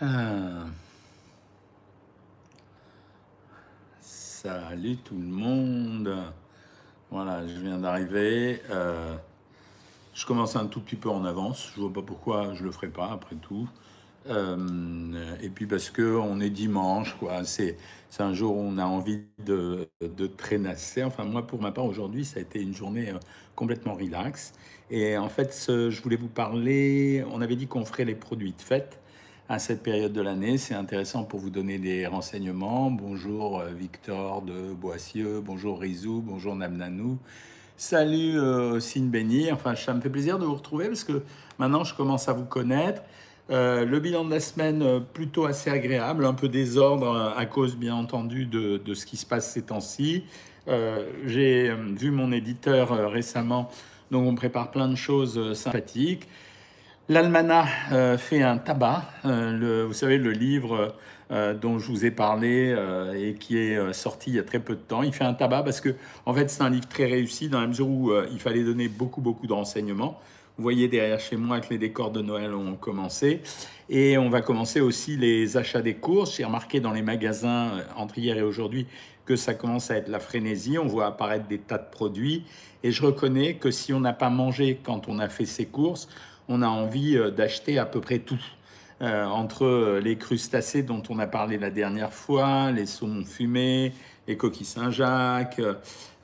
Ah. Salut tout le monde. Voilà, je viens d'arriver. Euh, je commence un tout petit peu en avance. Je vois pas pourquoi je le ferai pas après tout. Euh, et puis parce que on est dimanche, quoi. C'est un jour où on a envie de, de traînasser. Enfin moi pour ma part aujourd'hui ça a été une journée euh, complètement relax. Et en fait je voulais vous parler. On avait dit qu'on ferait les produits de fête à cette période de l'année. C'est intéressant pour vous donner des renseignements. Bonjour euh, Victor de Boissieu, bonjour Rizou, bonjour Namnanou. Salut euh, Sine Béni. Enfin, ça me fait plaisir de vous retrouver parce que maintenant je commence à vous connaître. Euh, le bilan de la semaine euh, plutôt assez agréable, un peu désordre à cause bien entendu de, ce qui se passe ces temps-ci. J'ai vu mon éditeur récemment, donc on prépare plein de choses sympathiques. L'Almanach euh, fait un tabac, euh, vous savez, le livre euh, dont je vous ai parlé et qui est sorti il y a très peu de temps. Il fait un tabac parce que, en fait, c'est un livre très réussi dans la mesure où il fallait donner beaucoup, beaucoup de renseignements. Vous voyez derrière chez moi que les décors de Noël ont commencé. Et on va commencer aussi les achats des courses. J'ai remarqué dans les magasins entre hier et aujourd'hui que ça commence à être la frénésie. On voit apparaître des tas de produits. Et je reconnais que si on n'a pas mangé quand on a fait ses courses, on a envie euh, d'acheter à peu près tout. Euh, entre les crustacés dont on a parlé la dernière fois, les saumons fumés, les coquilles Saint-Jacques,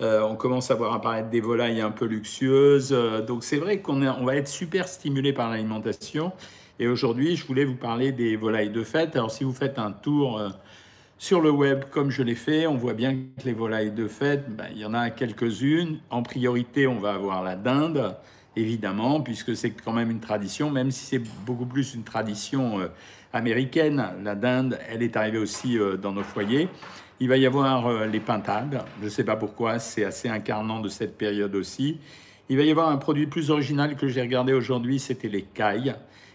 euh, on commence à voir apparaître des volailles un peu luxueuses. Donc c'est vrai qu'on va être super stimulé par l'alimentation. Et aujourd'hui, je voulais vous parler des volailles de fête. Alors si vous faites un tour sur le web comme je l'ai fait, on voit bien que les volailles de fête, ben, il y en a quelques-unes. En priorité, on va avoir la dinde, évidemment, puisque c'est quand même une tradition, même si c'est beaucoup plus une tradition euh, américaine. La dinde, elle est arrivée aussi euh, dans nos foyers. Il va y avoir euh, les pintades. Je ne sais pas pourquoi, c'est assez incarnant de cette période aussi. Il va y avoir un produit plus original que j'ai regardé aujourd'hui, c'était les cailles.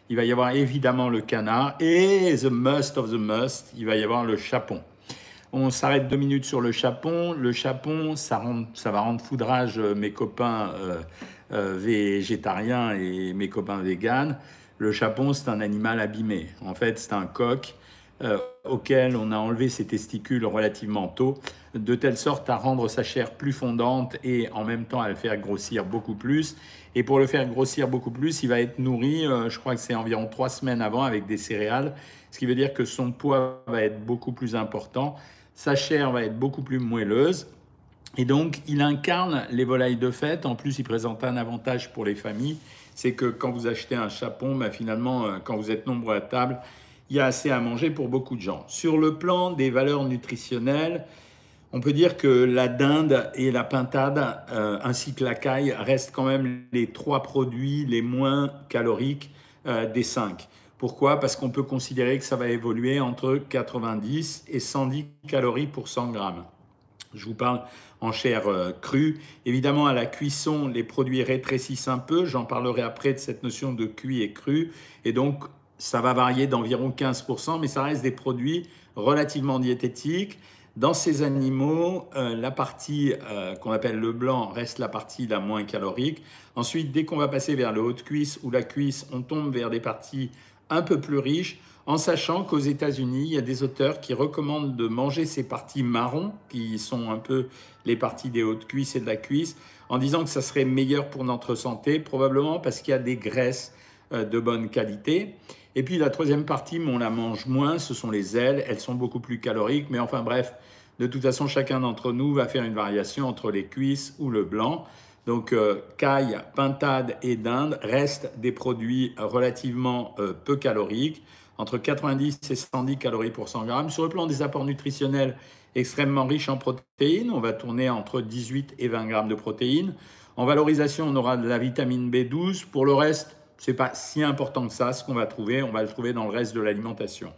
Il va y avoir évidemment le canard et the must of the must, il va y avoir le chapon. On s'arrête deux minutes sur le chapon. Le chapon, ça, va rendre foudrage mes copains végétariens et mes copains véganes. Le chapon, c'est un animal abîmé. En fait, c'est un coq euh, auquel on a enlevé ses testicules relativement tôt, de telle sorte à rendre sa chair plus fondante et en même temps à le faire grossir beaucoup plus. Et pour le faire grossir beaucoup plus, il va être nourri, euh, je crois que c'est environ trois semaines avant, avec des céréales, ce qui veut dire que son poids va être beaucoup plus important, sa chair va être beaucoup plus moelleuse. Et donc, il incarne les volailles de fête. En plus, il présente un avantage pour les familles. C'est que quand vous achetez un chapon, bah, finalement, euh, quand vous êtes nombreux à table, il y a assez à manger pour beaucoup de gens. Sur le plan des valeurs nutritionnelles, on peut dire que la dinde et la pintade, euh, ainsi que la caille, restent quand même les trois produits les moins caloriques euh, des cinq. Pourquoi? Parce qu'on peut considérer que ça va évoluer entre 90 et 110 calories pour 100 grammes. Je vous parle en chair euh, crue. Évidemment, à la cuisson, les produits rétrécissent un peu. J'en parlerai après de cette notion de cuit et cru. Et donc, ça va varier d'environ 15%, mais ça reste des produits relativement diététiques. Dans ces animaux, euh, la partie euh, qu'on appelle le blanc reste la partie la moins calorique. Ensuite, dès qu'on va passer vers le haut de cuisse ou la cuisse, on tombe vers des parties un peu plus riches, en sachant qu'aux États-Unis, il y a des auteurs qui recommandent de manger ces parties marron, qui sont un peu les parties des hautes cuisses et de la cuisse, en disant que ça serait meilleur pour notre santé, probablement parce qu'il y a des graisses euh, de bonne qualité. Et puis la troisième partie, on la mange moins, ce sont les ailes. Elles sont beaucoup plus caloriques, mais enfin bref, de toute façon, chacun d'entre nous va faire une variation entre les cuisses ou le blanc. Donc, euh, caille, pintade et dinde restent des produits relativement euh, peu caloriques, entre 90 et 110 calories pour 100 grammes. Sur le plan des apports nutritionnels, extrêmement riches en protéines, on va tourner entre 18 et 20 grammes de protéines. En valorisation, on aura de la vitamine B12. Pour le reste, c'est pas si important que ça, ce qu'on va trouver. On va le trouver dans le reste de l'alimentation.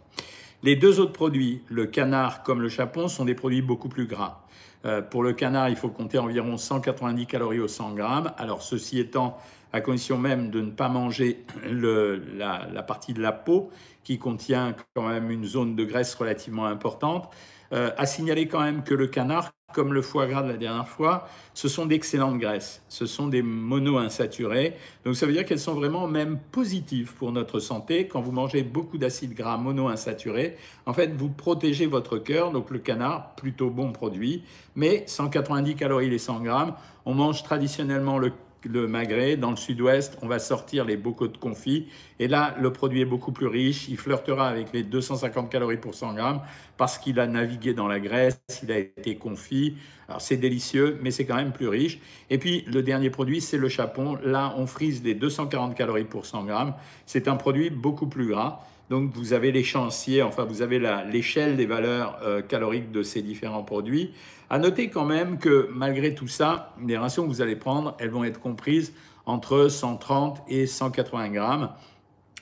Les deux autres produits, le canard comme le chapon, sont des produits beaucoup plus gras. Euh, pour le canard, il faut compter environ 190 calories au 100 grammes. Alors, ceci étant, à condition même de ne pas manger la partie de la peau qui contient quand même une zone de graisse relativement importante. Euh, à signaler quand même que le canard, comme le foie gras de la dernière fois, ce sont d'excellentes graisses. Ce sont des monoinsaturés. Donc ça veut dire qu'elles sont vraiment même positives pour notre santé. Quand vous mangez beaucoup d'acides gras monoinsaturés, en fait, vous protégez votre cœur. Donc le canard, plutôt bon produit. Mais 190 calories les 100 grammes. On mange traditionnellement le le magret, dans le sud-ouest, on va sortir les bocaux de confit. Et là, le produit est beaucoup plus riche. Il flirtera avec les 250 calories pour 100 grammes parce qu'il a navigué dans la graisse, il a été confit. Alors c'est délicieux, mais c'est quand même plus riche. Et puis le dernier produit, c'est le chapon. Là, on frise les 240 calories pour 100 grammes. C'est un produit beaucoup plus gras. Donc vous avez l'échéancier, enfin vous avez l'échelle des valeurs euh, caloriques de ces différents produits. À noter quand même que malgré tout ça, les rations que vous allez prendre, elles vont être comprises entre 130 et 180 grammes.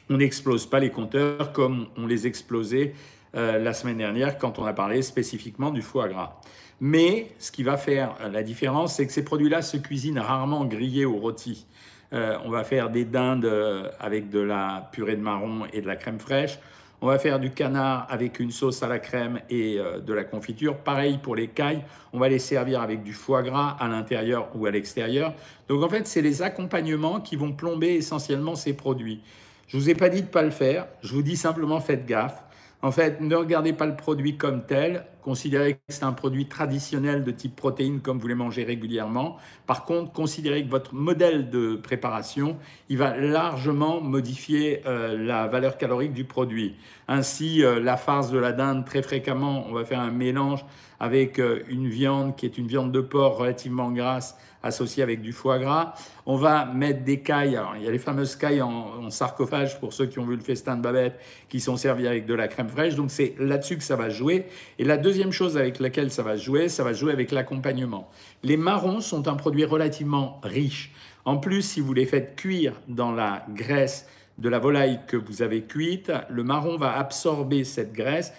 On n'explose pas les compteurs comme on les explosait euh, la semaine dernière quand on a parlé spécifiquement du foie gras. Mais ce qui va faire la différence, c'est que ces produits-là se cuisinent rarement grillés ou rôtis. Euh, on va faire des dindes euh, avec de la purée de marron et de la crème fraîche. On va faire du canard avec une sauce à la crème et euh, de la confiture. Pareil pour les cailles, on va les servir avec du foie gras à l'intérieur ou à l'extérieur. Donc en fait, c'est les accompagnements qui vont plomber essentiellement ces produits. Je ne vous ai pas dit de ne pas le faire, je vous dis simplement faites gaffe. En fait, ne regardez pas le produit comme tel, considérez que c'est un produit traditionnel de type protéine comme vous les mangez régulièrement. Par contre, considérez que votre modèle de préparation, il va largement modifier euh, la valeur calorique du produit. Ainsi, euh, la farce de la dinde, très fréquemment, on va faire un mélange avec euh, une viande qui est une viande de porc relativement grasse associée avec du foie gras. On va mettre des cailles, il y a les fameuses cailles en, sarcophage pour ceux qui ont vu le festin de Babette qui sont servies avec de la crème fraîche. Donc c'est là-dessus que ça va jouer. Et la deuxième chose avec laquelle ça va jouer, ça va jouer avec l'accompagnement. Les marrons sont un produit relativement riche. En plus, si vous les faites cuire dans la graisse de la volaille que vous avez cuite, le marron va absorber cette graisse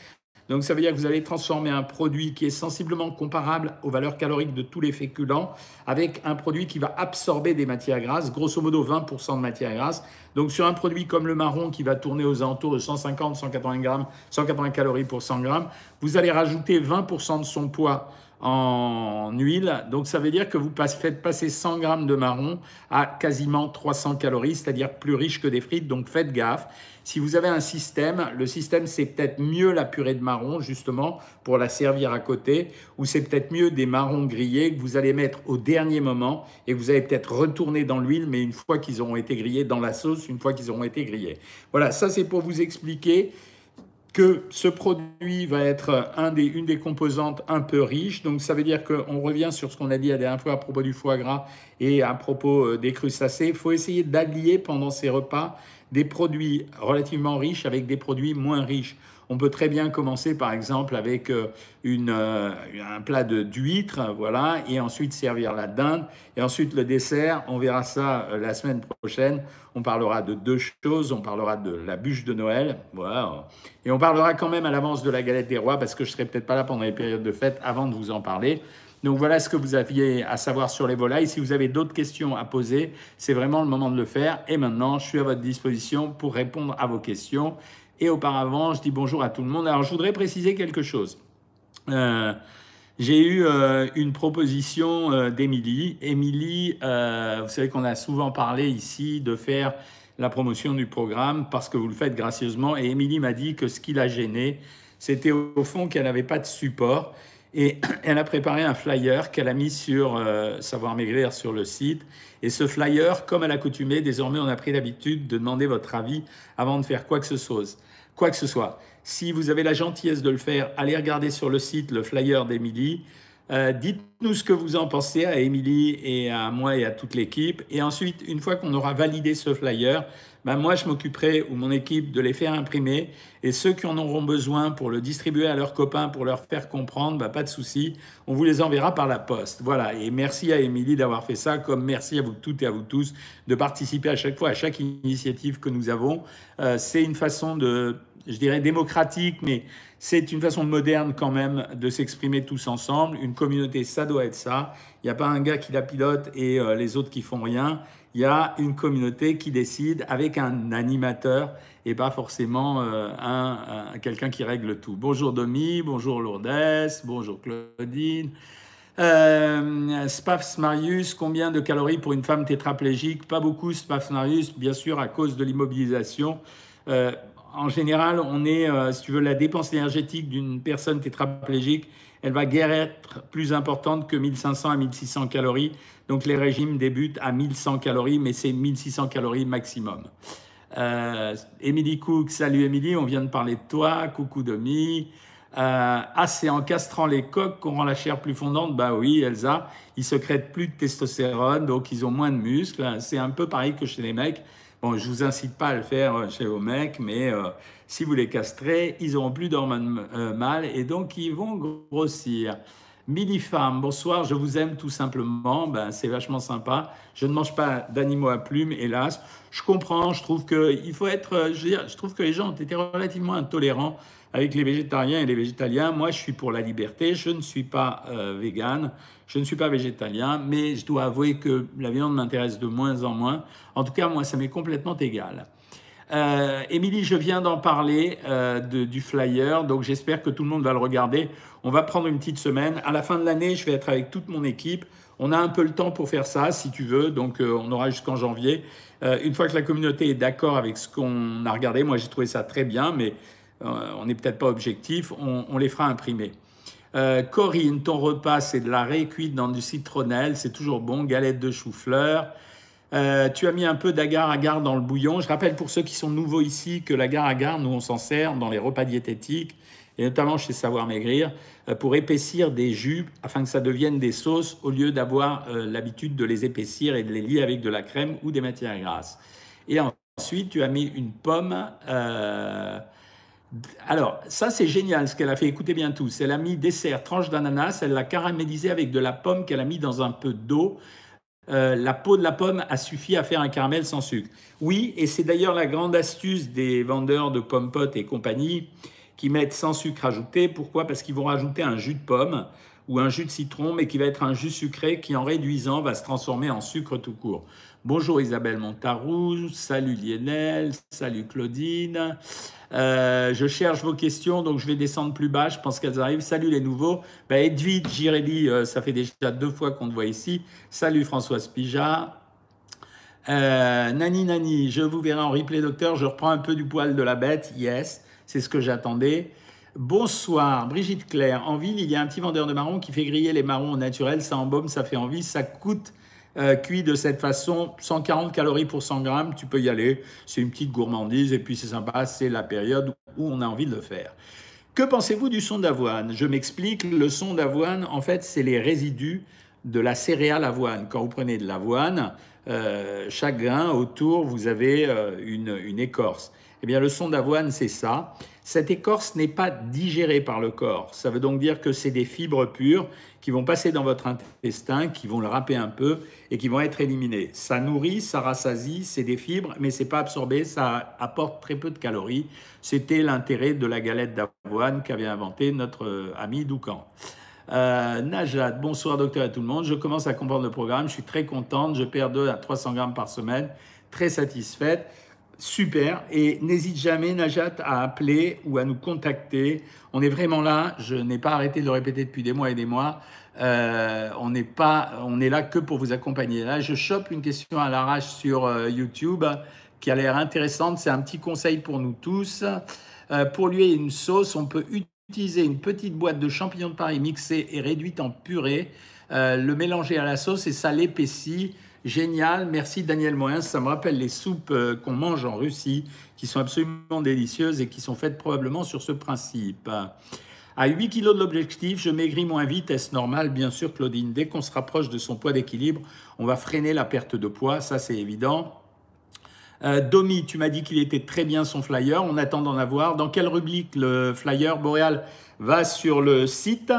donc ça veut dire que vous allez transformer un produit qui est sensiblement comparable aux valeurs caloriques de tous les féculents avec un produit qui va absorber des matières grasses, grosso modo 20% de matières grasses. Donc sur un produit comme le marron qui va tourner aux alentours de 150, 180 grammes, 180 calories pour 100 grammes, vous allez rajouter 20% de son poids en huile. Donc ça veut dire que vous faites passer 100 grammes de marron à quasiment 300 calories, c'est-à-dire plus riche que des frites. Donc faites gaffe. Si vous avez un système, le système c'est peut-être mieux la purée de marron justement pour la servir à côté, ou c'est peut-être mieux des marrons grillés que vous allez mettre au dernier moment et que vous allez peut-être retourner dans l'huile, mais une fois qu'ils auront été grillés dans la sauce, une fois qu'ils auront été grillés. Voilà, ça c'est pour vous expliquer que ce produit va être une des composantes un peu riche. Donc ça veut dire qu'on revient sur ce qu'on a dit la dernière fois à propos du foie gras et à propos euh, des crustacés. Il faut essayer d'allier pendant ces repas des produits relativement riches avec des produits moins riches. On peut très bien commencer par exemple avec euh, une, euh, un plat d'huîtres, voilà, et ensuite servir la dinde, et ensuite le dessert. On verra ça euh, la semaine prochaine. On parlera de deux choses. On parlera de la bûche de Noël, voilà, et on parlera quand même à l'avance de la galette des rois parce que je serai peut-être pas là pendant les périodes de fête avant de vous en parler. Donc voilà ce que vous aviez à savoir sur les volailles. Si vous avez d'autres questions à poser, c'est vraiment le moment de le faire. Et maintenant, je suis à votre disposition pour répondre à vos questions. Et auparavant, je dis bonjour à tout le monde. Alors, je voudrais préciser quelque chose. Euh, j'ai eu euh, une proposition euh, d'Émilie. Émilie, vous savez qu'on a souvent parlé ici de faire la promotion du programme parce que vous le faites gracieusement. Et Émilie m'a dit que ce qui l'a gêné, c'était au fond qu'elle n'avait pas de support. Et elle a préparé un flyer qu'elle a mis sur Savoir Maigrir sur le site. Et ce flyer, comme à l'accoutumée, désormais on a pris l'habitude de demander votre avis avant de faire quoi que ce soit quoi que ce soit. Si vous avez la gentillesse de le faire, allez regarder sur le site le flyer d'Emilie. Euh, dites-nous ce que vous en pensez à Émilie et à moi et à toute l'équipe. Et ensuite, une fois qu'on aura validé ce flyer, ben moi, je m'occuperai, ou mon équipe, de les faire imprimer. Et ceux qui en auront besoin pour le distribuer à leurs copains, pour leur faire comprendre, ben pas de souci, on vous les enverra par la poste. Voilà. Et merci à Émilie d'avoir fait ça, comme merci à vous toutes et à vous tous de participer à chaque fois à chaque initiative que nous avons. Euh, c'est une façon de je dirais, démocratique, mais c'est une façon moderne quand même de s'exprimer tous ensemble. Une communauté, ça doit être ça. Il n'y a pas un gars qui la pilote et euh, les autres qui font rien. Il y a une communauté qui décide avec un animateur et pas forcément euh, un, quelqu'un qui règle tout. Bonjour Domi, bonjour Lourdes, bonjour Claudine. Euh, Spafs Marius, combien de calories pour une femme tétraplégique? Pas beaucoup, Spafs Marius, bien sûr, à cause de l'immobilisation. Euh, en général, on est, euh, si tu veux, la dépense énergétique d'une personne tétraplégique, elle va guère être plus importante que 1500 à 1600 calories. Donc les régimes débutent à 1100 calories, mais c'est 1600 calories maximum. Euh, Émilie Cook, salut Émilie, on vient de parler de toi, coucou Domi. Euh, ah, c'est en castrant les coques qu'on rend la chair plus fondante? Bah oui, Elsa, ils secrètent plus de testostérone, donc ils ont moins de muscles. C'est un peu pareil que chez les mecs. Bon, je vous incite pas à le faire euh, chez vos mecs, mais euh, si vous les castrez, ils n'auront plus d'hormones euh, mâles et donc ils vont grossir. Midi femme, bonsoir, je vous aime tout simplement. Ben, c'est vachement sympa. Je ne mange pas d'animaux à plumes, hélas. Je comprends, je trouve que il faut être. Dire, je trouve que les gens ont été relativement intolérants avec les végétariens et les végétaliens. Moi, je suis pour la liberté. Je ne suis pas euh, vegan, je ne suis pas végétalien, mais je dois avouer que la viande m'intéresse de moins en moins. En tout cas, moi, ça m'est complètement égal. Euh, Émilie, je viens d'en parler euh, du flyer, donc j'espère que tout le monde va le regarder. On va prendre une petite semaine. À la fin de l'année, je vais être avec toute mon équipe. On a un peu le temps pour faire ça, si tu veux, donc on aura jusqu'en janvier. une fois que la communauté est d'accord avec ce qu'on a regardé, moi j'ai trouvé ça très bien, mais euh, on n'est peut-être pas objectif, on, les fera imprimer. Euh, Corinne, ton repas, c'est de la raie cuite dans du citronnelle, c'est toujours bon, galette de chou-fleur. Euh, tu as mis un peu d'agar-agar dans le bouillon. Je rappelle pour ceux qui sont nouveaux ici que l'agar-agar, nous, on s'en sert dans les repas diététiques, et notamment chez Savoir Maigrir, pour épaissir des jus afin que ça devienne des sauces au lieu d'avoir l'habitude de les épaissir et de les lier avec de la crème ou des matières grasses. Et ensuite, tu as mis une pomme. Alors, ça c'est génial ce qu'elle a fait. Écoutez bien tous. Elle a mis dessert, tranche d'ananas, elle l'a caramélisé avec de la pomme qu'elle a mis dans un peu d'eau. Euh, la peau de la pomme a suffi à faire un caramel sans sucre. Oui, et c'est d'ailleurs la grande astuce des vendeurs de pommes potes et compagnie qui mettent sans sucre ajouté. Pourquoi? Parce qu'ils vont rajouter un jus de pomme ou un jus de citron, mais qui va être un jus sucré qui, en réduisant, va se transformer en sucre tout court. Bonjour Isabelle Montarou, salut Lionel, salut Claudine. Euh, je cherche vos questions, donc je vais descendre plus bas. Je pense qu'elles arrivent. Salut les nouveaux. Ben, Edwige Girelli, euh, ça fait déjà deux fois qu'on te voit ici. Salut Françoise Pija. Euh, nani Nani, je vous verrai en replay, docteur. Je reprends un peu du poil de la bête. Yes, c'est ce que j'attendais. Bonsoir, Brigitte Claire. En ville, il y a un petit vendeur de marrons qui fait griller les marrons au naturel. Ça embaume, ça fait envie. Ça coûte euh, cuit de cette façon, 140 calories pour 100 grammes, tu peux y aller. C'est une petite gourmandise et puis c'est sympa, c'est la période où on a envie de le faire. Que pensez-vous du son d'avoine? Je m'explique, le son d'avoine, en fait, c'est les résidus de la céréale avoine. Quand vous prenez de l'avoine, euh, chaque grain autour, vous avez euh, une, une écorce. Eh bien, le son d'avoine, c'est ça. Cette écorce n'est pas digérée par le corps. Ça veut donc dire que c'est des fibres pures qui vont passer dans votre intestin, qui vont le râper un peu et qui vont être éliminées. Ça nourrit, ça rassasie, c'est des fibres, mais c'est pas absorbé, ça apporte très peu de calories. C'était l'intérêt de la galette d'avoine qu'avait inventé notre euh, ami Doucan. Euh, Najat, bonsoir docteur à tout le monde. Je commence à comprendre le programme. Je suis très contente. Je perds 2 à 300 grammes par semaine. Très satisfaite. Super. Et n'hésite jamais, Najat, à appeler ou à nous contacter. On est vraiment là. Je n'ai pas arrêté de le répéter depuis des mois et des mois. Euh, on n'est pas, on est là que pour vous accompagner. Là, je chope une question à l'arrache sur euh, YouTube qui a l'air intéressante. C'est un petit conseil pour nous tous. Euh, pour lui une sauce, on peut utiliser une petite boîte de champignons de Paris mixée et réduite en purée, le mélanger à la sauce et ça l'épaissit. Génial, merci Daniel Moyen. Ça me rappelle les soupes euh, qu'on mange en Russie, qui sont absolument délicieuses et qui sont faites probablement sur ce principe. À 8 kg de l'objectif, je maigris moins vite. Est-ce normal? Bien sûr, Claudine. Dès qu'on se rapproche de son poids d'équilibre, on va freiner la perte de poids. Ça, c'est évident. Euh, Domi, tu m'as dit qu'il était très bien son flyer. On attend d'en avoir. Dans quelle rubrique le flyer Boréal va sur le site?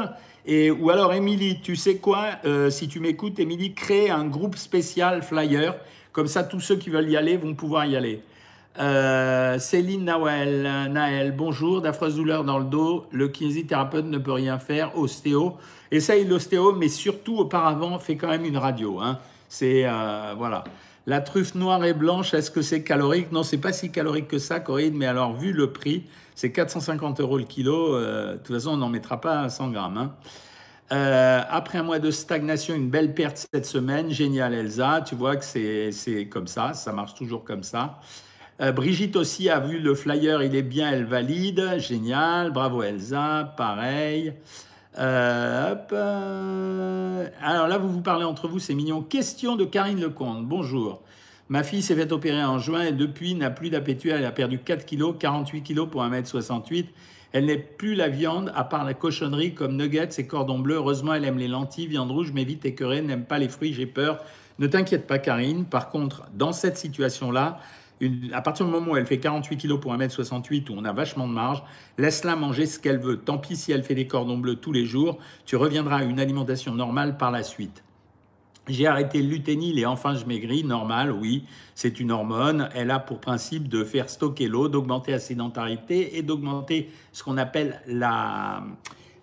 Et, ou alors, Émilie, tu sais quoi euh, Si tu m'écoutes, Émilie, crée un groupe spécial flyer. Comme ça, tous ceux qui veulent y aller vont pouvoir y aller. Euh, Céline Naël, bonjour, d'affreuses douleurs dans le dos, le kinésithérapeute ne peut rien faire, ostéo. Essaye l'ostéo, mais surtout auparavant, fais quand même une radio. Hein. C'est, euh, voilà. La truffe noire et blanche, est-ce que c'est calorique? Non, c'est pas si calorique que ça, Corinne, mais alors, vu le prix, c'est 450 euros le kilo. Euh, de toute façon, on n'en mettra pas 100 grammes. Hein. Euh, après un mois de stagnation, une belle perte cette semaine. Génial, Elsa. Tu vois que c'est comme ça. Ça marche toujours comme ça. Euh, Brigitte aussi a vu le flyer. Il est bien, elle valide. Génial. Bravo, Elsa. Pareil. Alors là, vous vous parlez entre vous, c'est mignon. Question de Karine Lecomte. Bonjour. Ma fille s'est fait opérer en juin et depuis n'a plus d'appétit. Elle a perdu 4 kilos, 48 kilos pour 1m68. Elle n'est plus la viande, à part la cochonnerie comme nuggets et cordon bleu. Heureusement, elle aime les lentilles, viande rouge, mais vite écœurée, n'aime pas les fruits, j'ai peur. Ne t'inquiète pas, Karine. Par contre, dans cette situation-là, à partir du moment où elle fait 48 kg pour 1m68, où on a vachement de marge, laisse-la manger ce qu'elle veut. Tant pis si elle fait des cordons bleus tous les jours, tu reviendras à une alimentation normale par la suite. J'ai arrêté l'uténil et enfin je maigris, normal, oui, c'est une hormone. Elle a pour principe de faire stocker l'eau, d'augmenter la sédentarité et d'augmenter ce qu'on appelle la,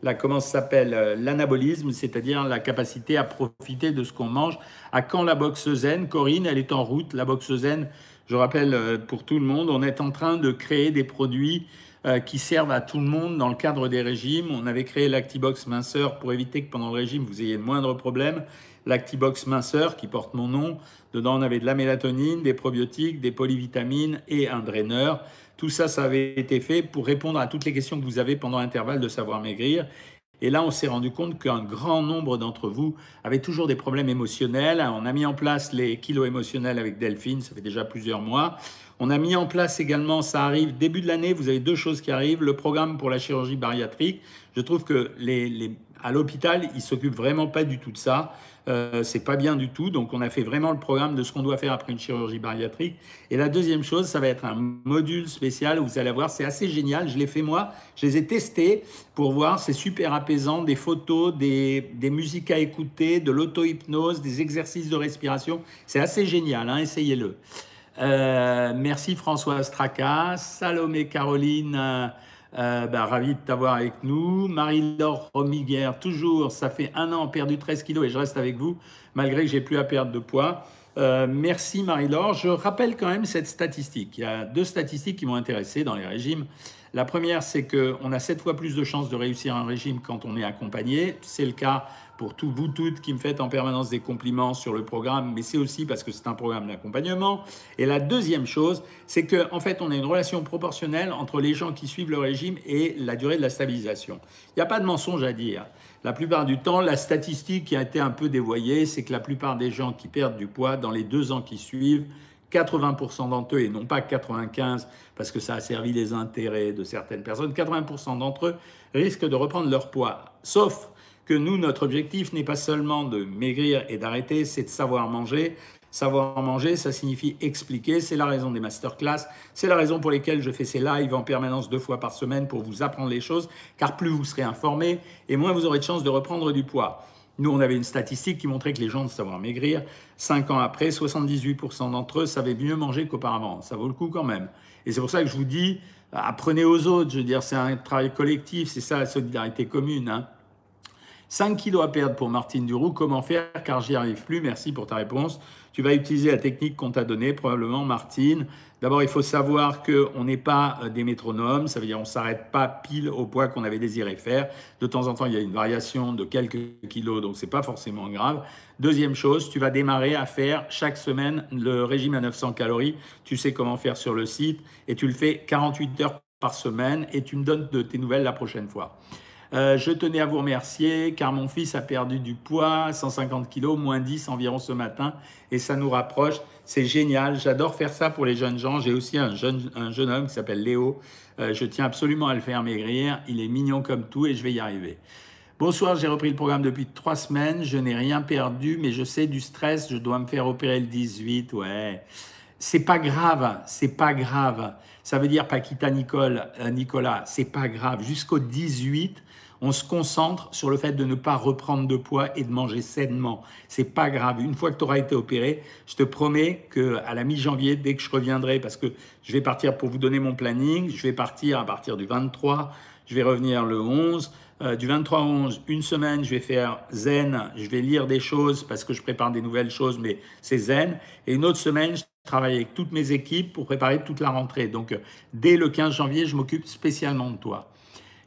la comment s'appelle euh, l'anabolisme, c'est-à-dire la capacité à profiter de ce qu'on mange. À quand la boxe zen Corinne, elle est en route. La boxe zen, je rappelle euh, pour tout le monde, on est en train de créer des produits euh, qui servent à tout le monde dans le cadre des régimes. On avait créé l'Actibox minceur pour éviter que pendant le régime vous ayez le moindre problème l'Actibox minceur qui porte mon nom. Dedans, on avait de la mélatonine, des probiotiques, des polyvitamines et un draineur. Tout ça, ça avait été fait pour répondre à toutes les questions que vous avez pendant l'intervalle de savoir maigrir. Et là, on s'est rendu compte qu'un grand nombre d'entre vous avaient toujours des problèmes émotionnels. On a mis en place les kilos émotionnels avec Delphine, ça fait déjà plusieurs mois. On a mis en place également, ça arrive début de l'année, vous avez deux choses qui arrivent, le programme pour la chirurgie bariatrique. Je trouve que à l'hôpital, ils s'occupent vraiment pas du tout de ça. Euh, c'est pas bien du tout. Donc, on a fait vraiment le programme de ce qu'on doit faire après une chirurgie bariatrique. Et la deuxième chose, ça va être un module spécial où vous allez voir, c'est assez génial. Je l'ai fait moi, je les ai testés pour voir. C'est super apaisant. Des photos, des, des musiques à écouter, de l'auto-hypnose, des exercices de respiration. C'est assez génial. Hein, Essayez-le. Euh, merci François Stracas, Salomé Caroline. Euh, bah, ravi de t'avoir avec nous. Marie-Laure Romiguer, toujours, ça fait un an, perdu 13 kilos et je reste avec vous, malgré que j'ai plus à perdre de poids. Euh, merci Marie-Laure. Je rappelle quand même cette statistique. Il y a deux statistiques qui m'ont intéressé dans les régimes. La première, c'est qu'on a sept fois plus de chances de réussir un régime quand on est accompagné. C'est le cas pour tout, vous toutes qui me faites en permanence des compliments sur le programme, mais c'est aussi parce que c'est un programme d'accompagnement. Et la deuxième chose, c'est qu'en en fait, on a une relation proportionnelle entre les gens qui suivent le régime et la durée de la stabilisation. Il n'y a pas de mensonge à dire. La plupart du temps, la statistique qui a été un peu dévoyée, c'est que la plupart des gens qui perdent du poids dans les deux ans qui suivent, 80% d'entre eux, et non pas 95% parce que ça a servi les intérêts de certaines personnes, 80% d'entre eux risquent de reprendre leur poids. Sauf que nous, notre objectif n'est pas seulement de maigrir et d'arrêter, c'est de savoir manger. Savoir manger, ça signifie expliquer, c'est la raison des masterclass, c'est la raison pour laquelle je fais ces lives en permanence deux fois par semaine pour vous apprendre les choses, car plus vous serez informé et moins vous aurez de chances de reprendre du poids. Nous, on avait une statistique qui montrait que les gens de savoir maigrir, cinq ans après, 78% d'entre eux savaient mieux manger qu'auparavant. Ça vaut le coup quand même. Et c'est pour ça que je vous dis, apprenez aux autres. Je veux dire, c'est un travail collectif, c'est ça la solidarité commune. Hein. 5 kilos à perdre pour Martine Duroux. Comment faire car j'y arrive plus Merci pour ta réponse. Tu vas utiliser la technique qu'on t'a donnée, probablement, Martine. D'abord, il faut savoir qu'on n'est pas euh, des métronomes, ça veut dire on ne s'arrête pas pile au poids qu'on avait désiré faire. De temps en temps, il y a une variation de quelques kilos, donc ce n'est pas forcément grave. Deuxième chose, tu vas démarrer à faire chaque semaine le régime à 900 calories. Tu sais comment faire sur le site et tu le fais 48 heures par semaine et tu me donnes de tes nouvelles la prochaine fois. Euh, je tenais à vous remercier car mon fils a perdu du poids, 150 kilos, moins 10 environ ce matin, et ça nous rapproche. C'est génial, j'adore faire ça pour les jeunes gens. J'ai aussi un jeune, un jeune homme qui s'appelle Léo. Euh, je tiens absolument à le faire maigrir. Il est mignon comme tout et je vais y arriver. Bonsoir, j'ai repris le programme depuis trois semaines. Je n'ai rien perdu, mais je sais du stress. Je dois me faire opérer le 18. Ouais. C'est pas grave, c'est pas grave. Ça veut dire Paquita Nicole, euh, Nicolas, c'est pas grave. Jusqu'au 18, On se concentre sur le fait de ne pas reprendre de poids et de manger sainement. C'est pas grave. Une fois que tu auras été opéré, je te promets que à la mi-janvier, dès que je reviendrai, parce que je vais partir pour vous donner mon planning, je vais partir à partir du 23, je vais revenir le 11. Euh, du 23 au 11, une semaine, je vais faire zen, je vais lire des choses parce que je prépare des nouvelles choses, mais c'est zen. Et une autre semaine, je travaille avec toutes mes équipes pour préparer toute la rentrée. Donc, euh, dès le 15 janvier, je m'occupe spécialement de toi.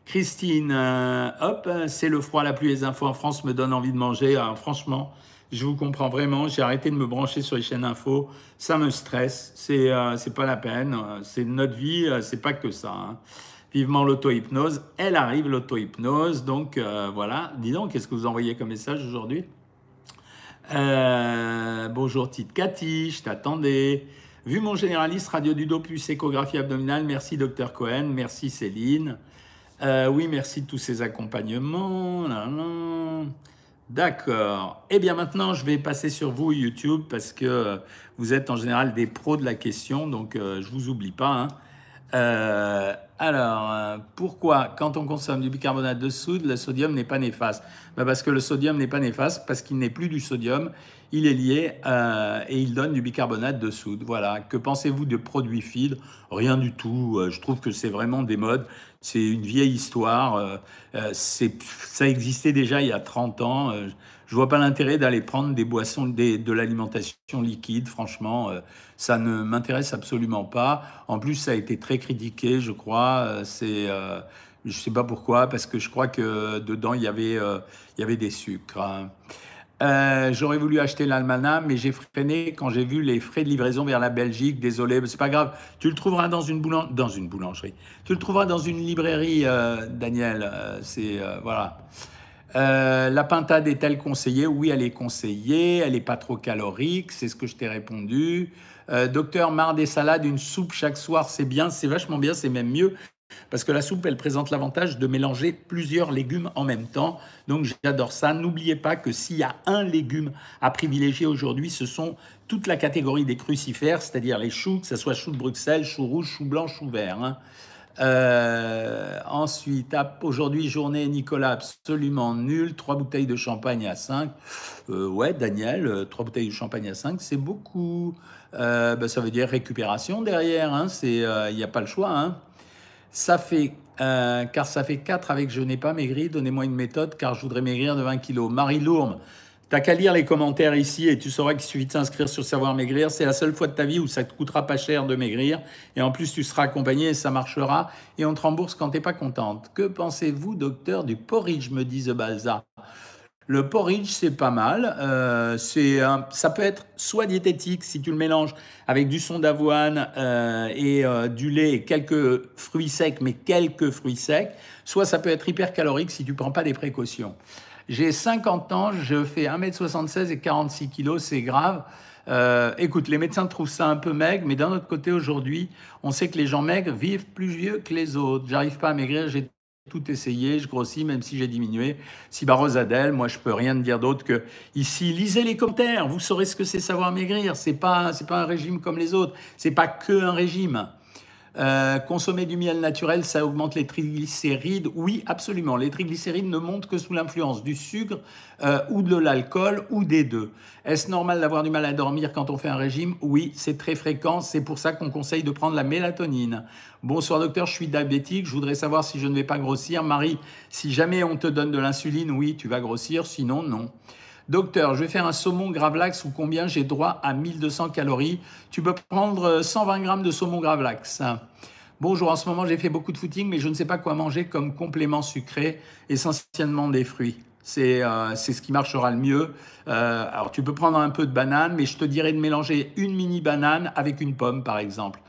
Christine, euh, hop, c'est le froid, la pluie, les infos en France me donnent envie de manger. franchement, je vous comprends vraiment. J'ai arrêté de me brancher sur les chaînes info. Ça me stresse. C'est c'est pas la peine. C'est notre vie. c'est pas que ça. Hein vivement l'auto-hypnose. Elle arrive, l'auto-hypnose. Donc euh, voilà, dis donc, qu'est-ce que vous envoyez comme message aujourd'hui? Euh, Bonjour Tite Cathy, je t'attendais. Vu mon généraliste, radio du dos échographie abdominale, merci docteur Cohen, merci Céline. Euh, oui, merci de tous ces accompagnements. D'accord. Eh bien maintenant, je vais passer sur vous YouTube parce que vous êtes en général des pros de la question, donc je vous oublie pas. Hein. Alors, euh, pourquoi, quand on consomme du bicarbonate de soude, le sodium n'est pas néfaste? Ben Parce que le sodium n'est pas néfaste, parce qu'il n'est plus du sodium, il est lié euh, et il donne du bicarbonate de soude. Voilà. Que pensez-vous de produits FID Rien du tout. Euh, je trouve que c'est vraiment des modes. C'est une vieille histoire. ça existait déjà il y a 30 ans. Je vois pas l'intérêt d'aller prendre des boissons, de l'alimentation liquide. Franchement, euh, ça ne m'intéresse absolument pas. En plus, ça a été très critiqué, je crois. Euh, c'est, euh, je sais pas pourquoi, parce que je crois que dedans il y avait, il y avait des sucres. Hein. j'aurais voulu acheter l'almanach, mais j'ai freiné quand j'ai vu les frais de livraison vers la Belgique. Désolé, c'est pas grave. Tu le trouveras dans une, boulangerie. Tu le trouveras dans une librairie, Daniel. c'est voilà. Euh, la pintade est-elle conseillée? Oui, elle est conseillée. Elle n'est pas trop calorique, c'est ce que je t'ai répondu. Euh, docteur, marre des salades, une soupe chaque soir, c'est bien, c'est vachement bien, c'est même mieux. Parce que la soupe, elle présente l'avantage de mélanger plusieurs légumes en même temps. Donc j'adore ça. N'oubliez pas que s'il y a un légume à privilégier aujourd'hui, ce sont toute la catégorie des crucifères, c'est-à-dire les choux, que ce soit choux de Bruxelles, choux rouges, choux blancs, choux verts. Hein. Euh, ensuite, aujourd'hui, journée Nicolas absolument nul. Trois bouteilles de champagne à 5. Euh, ouais, Daniel, euh, trois bouteilles de champagne à 5, c'est beaucoup. Ben, ça veut dire récupération derrière. Hein, il n'y a pas le choix. Hein. Ça fait, car ça fait 4 avec je n'ai pas maigri. Donnez-moi une méthode car je voudrais maigrir de 20 kilos. Marie Lourme, T'as qu'à lire les commentaires ici et tu sauras qu'il suffit de s'inscrire sur Savoir Maigrir. C'est la seule fois de ta vie où ça te coûtera pas cher de maigrir. Et en plus, tu seras accompagné et ça marchera. Et on te rembourse quand t'es pas contente. Que pensez-vous, docteur, du porridge, me dit The Balza Le porridge, c'est pas mal. Euh, c'est ça peut être soit diététique si tu le mélanges avec du son d'avoine euh, et euh, du lait et quelques fruits secs, mais quelques fruits secs. Soit ça peut être hyper calorique si tu prends pas des précautions. J'ai 50 ans, je fais 1m76 et 46 kg, c'est grave. Euh, écoute, les médecins trouvent ça un peu maigre, mais d'un autre côté, aujourd'hui, on sait que les gens maigres vivent plus vieux que les autres. J'arrive pas à maigrir, tout essayé, je grossis même si j'ai diminué. Si Adèle, moi je peux rien dire d'autre que ici, lisez les commentaires, vous saurez ce que c'est savoir maigrir. C'est pas c'est pas un régime comme les autres, c'est pas que un régime. Euh, consommer du miel naturel, ça augmente les triglycérides. Oui, absolument. Les triglycérides ne montent que sous l'influence du sucre euh, ou de l'alcool ou des deux. Est-ce normal d'avoir du mal à dormir quand on fait un régime? Oui, c'est très fréquent. C'est pour ça qu'on conseille de prendre la mélatonine. Bonsoir docteur, je suis diabétique. Je voudrais savoir si je ne vais pas grossir. Marie, si jamais on te donne de l'insuline, oui, tu vas grossir. Sinon, non. Docteur, je vais faire un saumon gravlax ou combien j'ai droit à 1200 calories? Tu peux prendre 120 grammes de saumon gravlax. Bonjour, en ce moment j'ai fait beaucoup de footing, mais je ne sais pas quoi manger comme complément sucré, essentiellement des fruits. C'est euh, ce qui marchera le mieux. Euh, alors tu peux prendre un peu de banane, mais je te dirais de mélanger une mini banane avec une pomme, par exemple.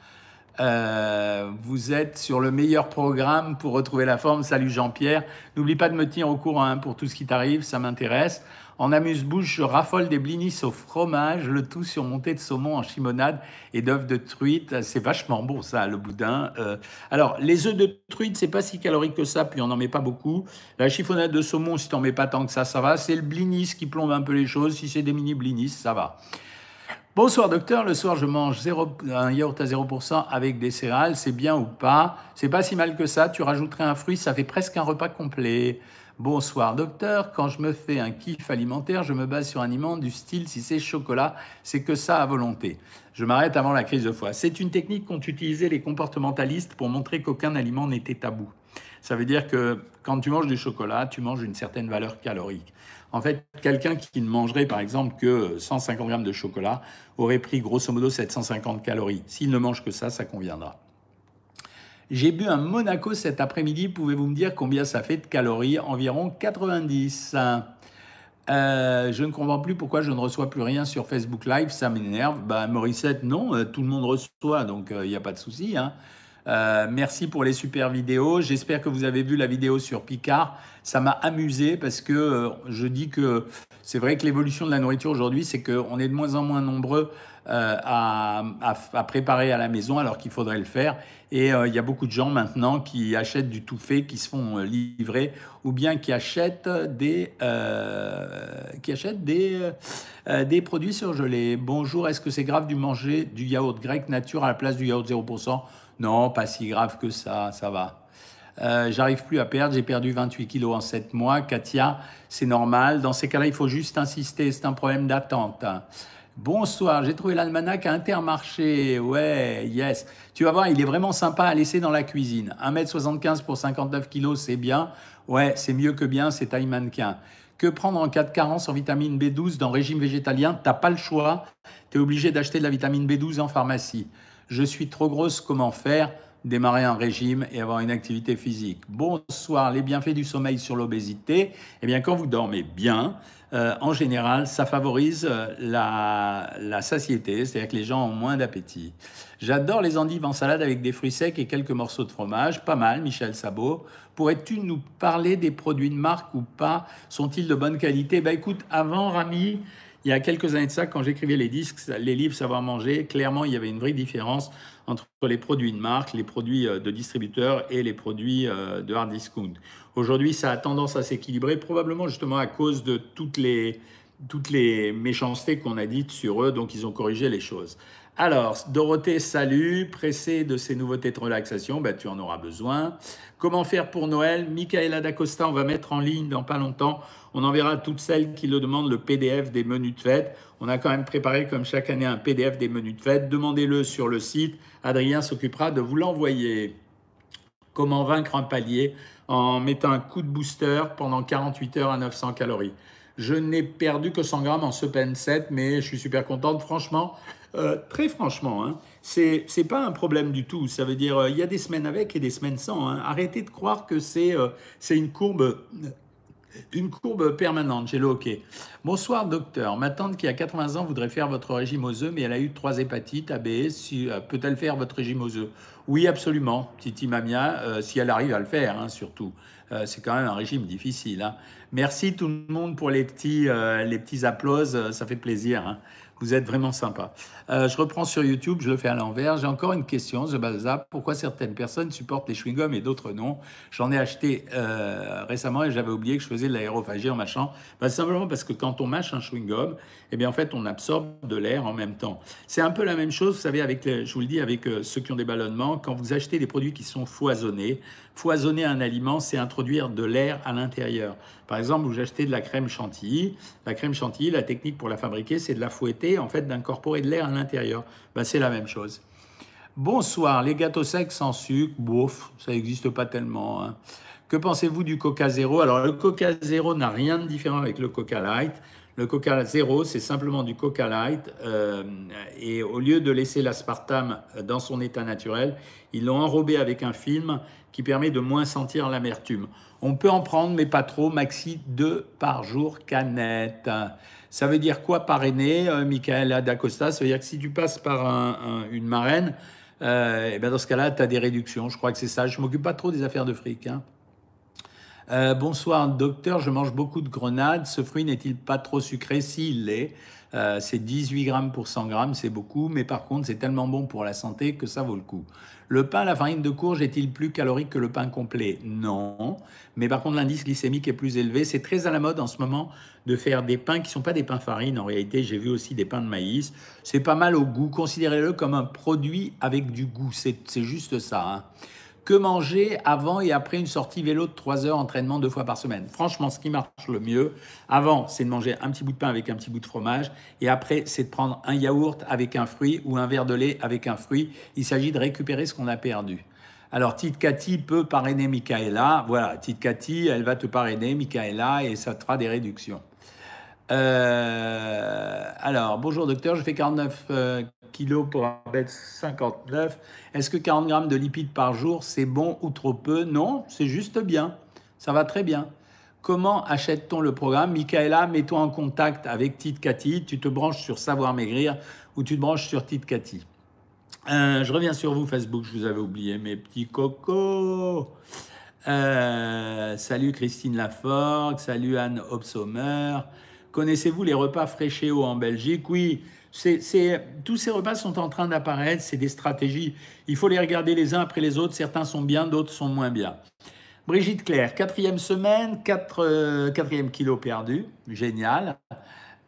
Euh, vous êtes sur le meilleur programme pour retrouver la forme. Salut Jean-Pierre. N'oublie pas de me tenir au courant hein, pour tout ce qui t'arrive, ça m'intéresse. En amuse-bouche, je raffole des blinis au fromage, le tout surmonté de saumon en chimonade et d'œufs de truite. C'est vachement bon ça, le boudin. Euh, alors, les œufs de truite, c'est pas si calorique que ça, puis on n'en met pas beaucoup. La chiffonnade de saumon, si t'en mets pas tant que ça, ça va. C'est le blinis qui plombe un peu les choses. Si c'est des mini blinis, ça va. Bonsoir docteur, le soir je mange un yaourt à 0% avec des céréales, c'est bien ou pas? C'est pas si mal que ça, tu rajouterais un fruit, ça fait presque un repas complet. Bonsoir docteur, quand je me fais un kiff alimentaire, je me base sur un aliment du style si c'est chocolat, c'est que ça à volonté. Je m'arrête avant la crise de foie. C'est une technique qu'ont utilisé les comportementalistes pour montrer qu'aucun aliment n'était tabou. Ça veut dire que quand tu manges du chocolat, tu manges une certaine valeur calorique. En fait, quelqu'un qui ne mangerait par exemple que 150 grammes de chocolat aurait pris grosso modo 750 calories. S'il ne mange que ça, ça conviendra. J'ai bu un Monaco cet après-midi. Pouvez-vous me dire combien ça fait de calories? Environ 90. Euh, je ne comprends plus pourquoi je ne reçois plus rien sur Facebook Live, ça m'énerve. Bah, Morissette, non, euh, tout le monde reçoit, donc il euh, n'y a pas de souci. Hein. Merci pour les super vidéos. J'espère que vous avez vu la vidéo sur Picard. Ça m'a amusé parce que je dis que c'est vrai que l'évolution de la nourriture aujourd'hui, c'est qu'on est de moins en moins nombreux euh, à, préparer à la maison alors qu'il faudrait le faire. Et il y a beaucoup de gens maintenant qui achètent du tout fait, qui se font livrer, ou bien qui achètent des, qui achètent des, des produits surgelés. Bonjour, est-ce que c'est grave de manger du yaourt grec nature à la place du yaourt 0% non, pas si grave que ça, ça va. Euh, j'arrive plus à perdre, j'ai perdu 28 kilos en 7 mois. Katia, c'est normal. Dans ces cas-là, il faut juste insister, c'est un problème d'attente. Bonsoir, j'ai trouvé l'almanach à Intermarché. Ouais, yes. Tu vas voir, il est vraiment sympa à laisser dans la cuisine. 1m75 pour 59 kilos, c'est bien. Ouais, c'est mieux que bien, c'est taille mannequin. Que prendre en cas de carence en vitamine B12 dans régime végétalien? T'as pas le choix. Tu es obligé d'acheter de la vitamine B12 en pharmacie je suis trop grosse, comment faire? Démarrer un régime et avoir une activité physique. Bonsoir, les bienfaits du sommeil sur l'obésité. Eh bien, quand vous dormez bien, euh, en général, ça favorise euh, la, la satiété, c'est-à-dire que les gens ont moins d'appétit. J'adore les endives en salade avec des fruits secs et quelques morceaux de fromage. Pas mal, Michel Sabot. Pourrais-tu nous parler des produits de marque ou pas? Sont-ils de bonne qualité? Ben écoute, avant, Rami, il y a quelques années de ça, quand j'écrivais les disques, les livres Savoir manger, clairement, il y avait une vraie différence entre les produits de marque, les produits euh, de distributeurs et les produits euh, de hard discount. Aujourd'hui, ça a tendance à s'équilibrer, probablement justement à cause de toutes les, toutes les méchancetés qu'on a dites sur eux, donc ils ont corrigé les choses. Alors, Dorothée, salut. Pressé de ces nouveautés de relaxation, ben, tu en auras besoin. Comment faire pour Noël? Michaela D'Acosta, on va mettre en ligne dans pas longtemps. On enverra toutes celles qui le demandent le PDF des menus de fête. On a quand même préparé, comme chaque année, un PDF des menus de fête. Demandez-le sur le site. Adrien s'occupera de vous l'envoyer. Comment vaincre un palier en mettant un coup de booster pendant 48 heures à 900 calories? Je n'ai perdu que 100 grammes en ce pen 7, mais je suis super contente. Franchement, euh, très franchement, hein, c'est pas un problème du tout. Ça veut dire euh, il y a des semaines avec et des semaines sans. Hein. Arrêtez de croire que c'est euh, une courbe une courbe permanente, j'ai le OK. Bonsoir docteur, ma tante qui a 80 ans voudrait faire votre régime aux œufs, mais elle a eu trois hépatites, ABS, peut-elle faire votre régime aux œufs? Oui, absolument, Titi Mamia, si elle arrive à le faire, hein, surtout. c'est quand même un régime difficile. Merci tout le monde pour les petits, les petits ça fait plaisir. Vous êtes vraiment sympa. Euh, je reprends sur YouTube, je le fais à l'envers. J'ai encore une question, The Balza. Pourquoi certaines personnes supportent les chewing-gums et d'autres non? J'en ai acheté euh, récemment et j'avais oublié que je faisais de l'aérophagie en mâchant. Bah, simplement parce que quand on mâche un chewing-gum, eh bien, en fait, on absorbe de l'air en même temps. C'est un peu la même chose, vous savez, avec, je vous le dis, avec euh, ceux qui ont des ballonnements. Quand vous achetez des produits qui sont foisonnés, foisonner un aliment, c'est introduire de l'air à l'intérieur. Par exemple, vous achetez de la crème chantilly. La crème chantilly, la technique pour la fabriquer, c'est de la fouetter, en fait, d'incorporer de l'air à l'intérieur. Ben, c'est la même chose. Bonsoir, les gâteaux secs sans sucre, bouf, ça n'existe pas tellement. Hein. Que pensez-vous du Coca Zéro Alors, le Coca Zéro n'a rien de différent avec le Coca Light. Le Coca Zéro, c'est simplement du Coca Light. Euh, et au lieu de laisser l'aspartame dans son état naturel, ils l'ont enrobé avec un film permet de moins sentir l'amertume. On peut en prendre, mais pas trop, maxi deux par jour canette. Ça veut dire quoi parrainer, euh, Michael D'Acosta? Ça veut dire que si tu passes par une marraine, euh, et ben dans ce cas-là, tu as des réductions. Je crois que c'est ça. Je ne m'occupe pas trop des affaires de fric. Hein. Euh, bonsoir, docteur. Je mange beaucoup de grenades. Ce fruit n'est-il pas trop sucré? S'il l'est, euh, c'est 18 grammes pour 100 grammes, c'est beaucoup, mais par contre, c'est tellement bon pour la santé que ça vaut le coup. Le pain la farine de courge est-il plus calorique que le pain complet? Non. Mais par contre, l'indice glycémique est plus élevé. C'est très à la mode en ce moment de faire des pains qui ne sont pas des pains farine. En réalité, j'ai vu aussi des pains de maïs. C'est pas mal au goût. Considérez-le comme un produit avec du goût. C'est juste ça. Hein. Que manger avant et après une sortie vélo de 3 heures, entraînement deux fois par semaine Franchement, ce qui marche le mieux, avant, c'est de manger un petit bout de pain avec un petit bout de fromage. Et après, c'est de prendre un yaourt avec un fruit ou un verre de lait avec un fruit. Il s'agit de récupérer ce qu'on a perdu. Alors, Tite Cathy peut parrainer Michaela. Voilà, Tite Cathy, elle va te parrainer, Michaela, et ça te fera des réductions. Euh, alors, bonjour docteur, je fais 49 euh, kilos pour un bête 59. Est-ce que 40 grammes de lipides par jour, c'est bon ou trop peu? Non, c'est juste bien. Ça va très bien. Comment achète-t-on le programme? Michaela, mets-toi en contact avec Tite Cathy. Tu te branches sur Savoir Maigrir ou tu te branches sur Tite Cathy. Euh, je reviens sur vous, Facebook, je vous avais oublié, mes petits cocos. salut Christine Laforgue, salut Anne Hobsommer. Connaissez-vous les repas Fréchéo en Belgique? Oui, tous ces repas sont en train d'apparaître, c'est des stratégies. Il faut les regarder les uns après les autres. Certains sont bien, d'autres sont moins bien. Brigitte Claire, quatrième semaine, euh, quatrième kilo perdu, génial.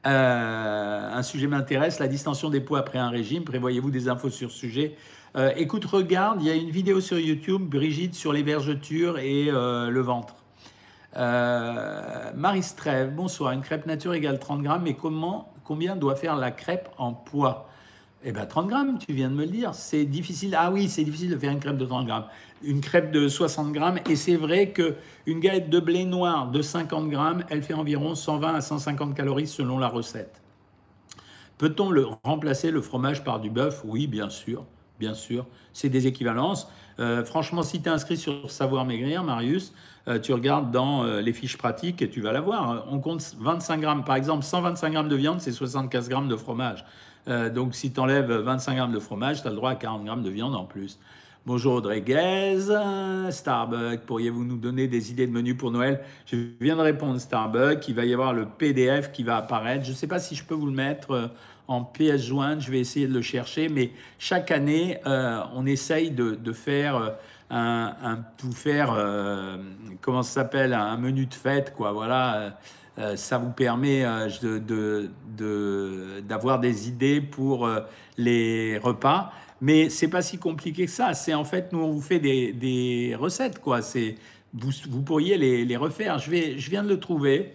Euh, un sujet m'intéresse, la distension des poids après un régime. Prévoyez-vous des infos sur ce sujet? Euh, Écoute, regarde, il y a une vidéo sur YouTube, Brigitte, sur les vergetures et le ventre. Euh, Marie Strève, bonsoir. Une crêpe nature égale 30 grammes, mais comment, combien doit faire la crêpe en poids? Eh bien, 30 grammes, tu viens de me le dire. C'est difficile. Ah oui, c'est difficile de faire une crêpe de 30 grammes. Une crêpe de 60 grammes, et c'est vrai qu'une galette de blé noir de 50 grammes, elle fait environ 120 à 150 calories selon la recette. Peut-on remplacer le fromage par du bœuf? Oui, bien sûr, bien sûr. C'est des équivalences. Euh, franchement, si tu es inscrit sur Savoir Maigrir, Marius, euh, tu regardes dans euh, les fiches pratiques et tu vas la voir. On compte 25 grammes, par exemple, 125 grammes de viande, c'est 75 grammes de fromage. donc si tu enlèves 25 grammes de fromage, tu as le droit à 40 grammes de viande en plus. Bonjour Rodriguez, Starbucks, pourriez-vous nous donner des idées de menus pour Noël? Je viens de répondre Starbucks, il va y avoir le PDF qui va apparaître. Je ne sais pas si je peux vous le mettre en pièce jointe, je vais essayer de le chercher, mais chaque année, euh, on essaye de, faire euh, un, tout faire, euh, comment ça s'appelle, un menu de fête, quoi. Voilà, ça vous permet de, d'avoir des idées pour les repas mais c'est pas si compliqué que ça. C'est en fait, nous, on vous fait des, recettes, quoi. C'est, vous, pourriez les, refaire. Je, vais, je viens de le trouver.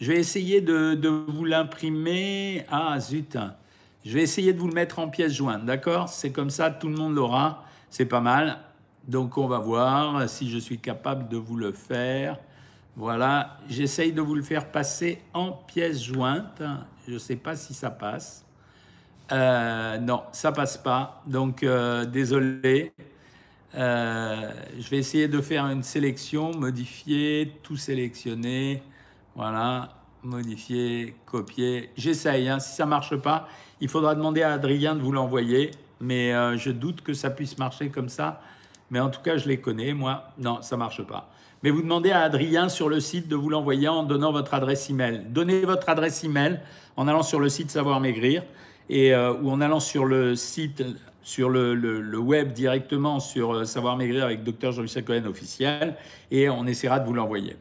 Je vais essayer de, vous l'imprimer. Ah, zut. Je vais essayer de vous le mettre en pièce jointe, d'accord? C'est comme ça, tout le monde l'aura. C'est pas mal. Donc, on va voir si je suis capable de vous le faire. Voilà, j'essaye de vous le faire passer en pièce jointe. Je ne sais pas si ça passe. Euh, non, ça passe pas. Donc, euh, désolé. Euh, je vais essayer de faire une sélection, modifier, tout sélectionner. Voilà, modifier, copier. J'essaye. Hein. Si ça marche pas, il faudra demander à Adrien de vous l'envoyer. Mais je doute que ça puisse marcher comme ça. Mais en tout cas, je les connais. Moi, non, ça marche pas. Mais vous demandez à Adrien sur le site de vous l'envoyer en donnant votre adresse email. Donnez votre adresse email en allant sur le site Savoir Maigrir et euh, ou en allant sur le site, sur le, web directement sur euh, Savoir Maigrir avec Dr Jean-Michel Cohen officiel, et on essaiera de vous l'envoyer.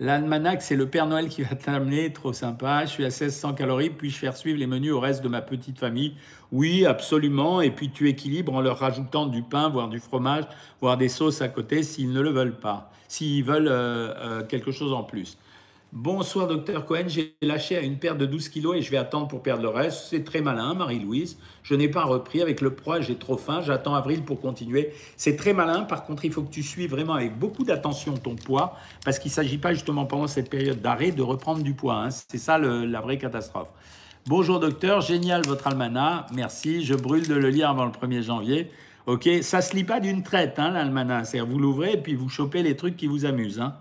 L'almanach, c'est le Père Noël qui va t'amener, trop sympa. Je suis à 1600 calories, puis je faire suivre les menus au reste de ma petite famille. Oui, absolument. Et puis tu équilibres en leur rajoutant du pain, voire du fromage, voire des sauces à côté s'ils ne le veulent pas, s'ils veulent euh, quelque chose en plus. Bonsoir, docteur Cohen. J'ai lâché à une perte de 12 kilos et je vais attendre pour perdre le reste. C'est très malin, Marie-Louise. Je n'ai pas repris avec le poids, j'ai trop faim. J'attends avril pour continuer. C'est très malin. Par contre, il faut que tu suives vraiment avec beaucoup d'attention ton poids parce qu'il ne s'agit pas justement pendant cette période d'arrêt de reprendre du poids. Hein. C'est ça la vraie catastrophe. Bonjour, docteur. Génial votre almanach. Merci. Je brûle de le lire avant le 1er janvier. Ok, ça se lit pas d'une traite, hein, l'almanach. C'est vous l'ouvrez et puis vous chopez les trucs qui vous amusent. Hein.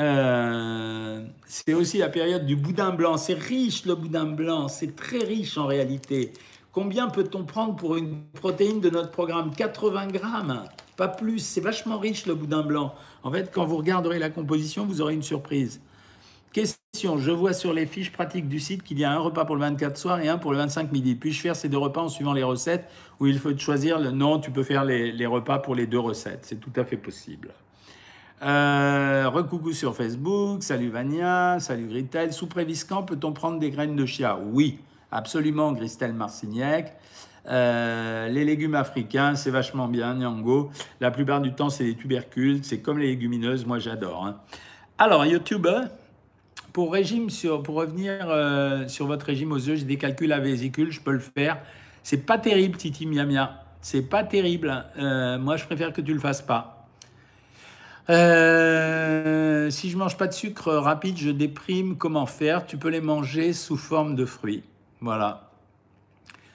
Euh, c'est aussi la période du boudin blanc. C'est riche le boudin blanc, c'est très riche en réalité. Combien peut-on prendre pour une protéine de notre programme? 80 grammes pas plus. C'est vachement riche le boudin blanc. En fait, quand vous regarderez la composition, vous aurez une surprise. Question, je vois sur les fiches pratiques du site qu'il y a un repas pour le 24 soir et un pour le 25 midi. Puis-je faire ces deux repas en suivant les recettes ou il faut choisir le... Non, tu peux faire les, repas pour les deux recettes, c'est tout à fait possible. Euh, recoucou sur Facebook, salut Vania, salut Gritel. Sous Préviscan, peut-on prendre des graines de chia? Oui, absolument, Christelle Marcignac. Euh, les légumes africains, c'est vachement bien, Nyango. La plupart du temps, c'est des tubercules, c'est comme les légumineuses, moi j'adore. Hein. Alors, YouTube, pour, régime sur, pour revenir euh, sur votre régime aux œufs, j'ai des calculs à vésicule, je peux le faire. C'est pas terrible, Titi Miamia. C'est pas terrible. Euh, moi, je préfère que tu le fasses pas. Euh, si je mange pas de sucre rapide, je déprime. Comment faire? Tu peux les manger sous forme de fruits. Voilà.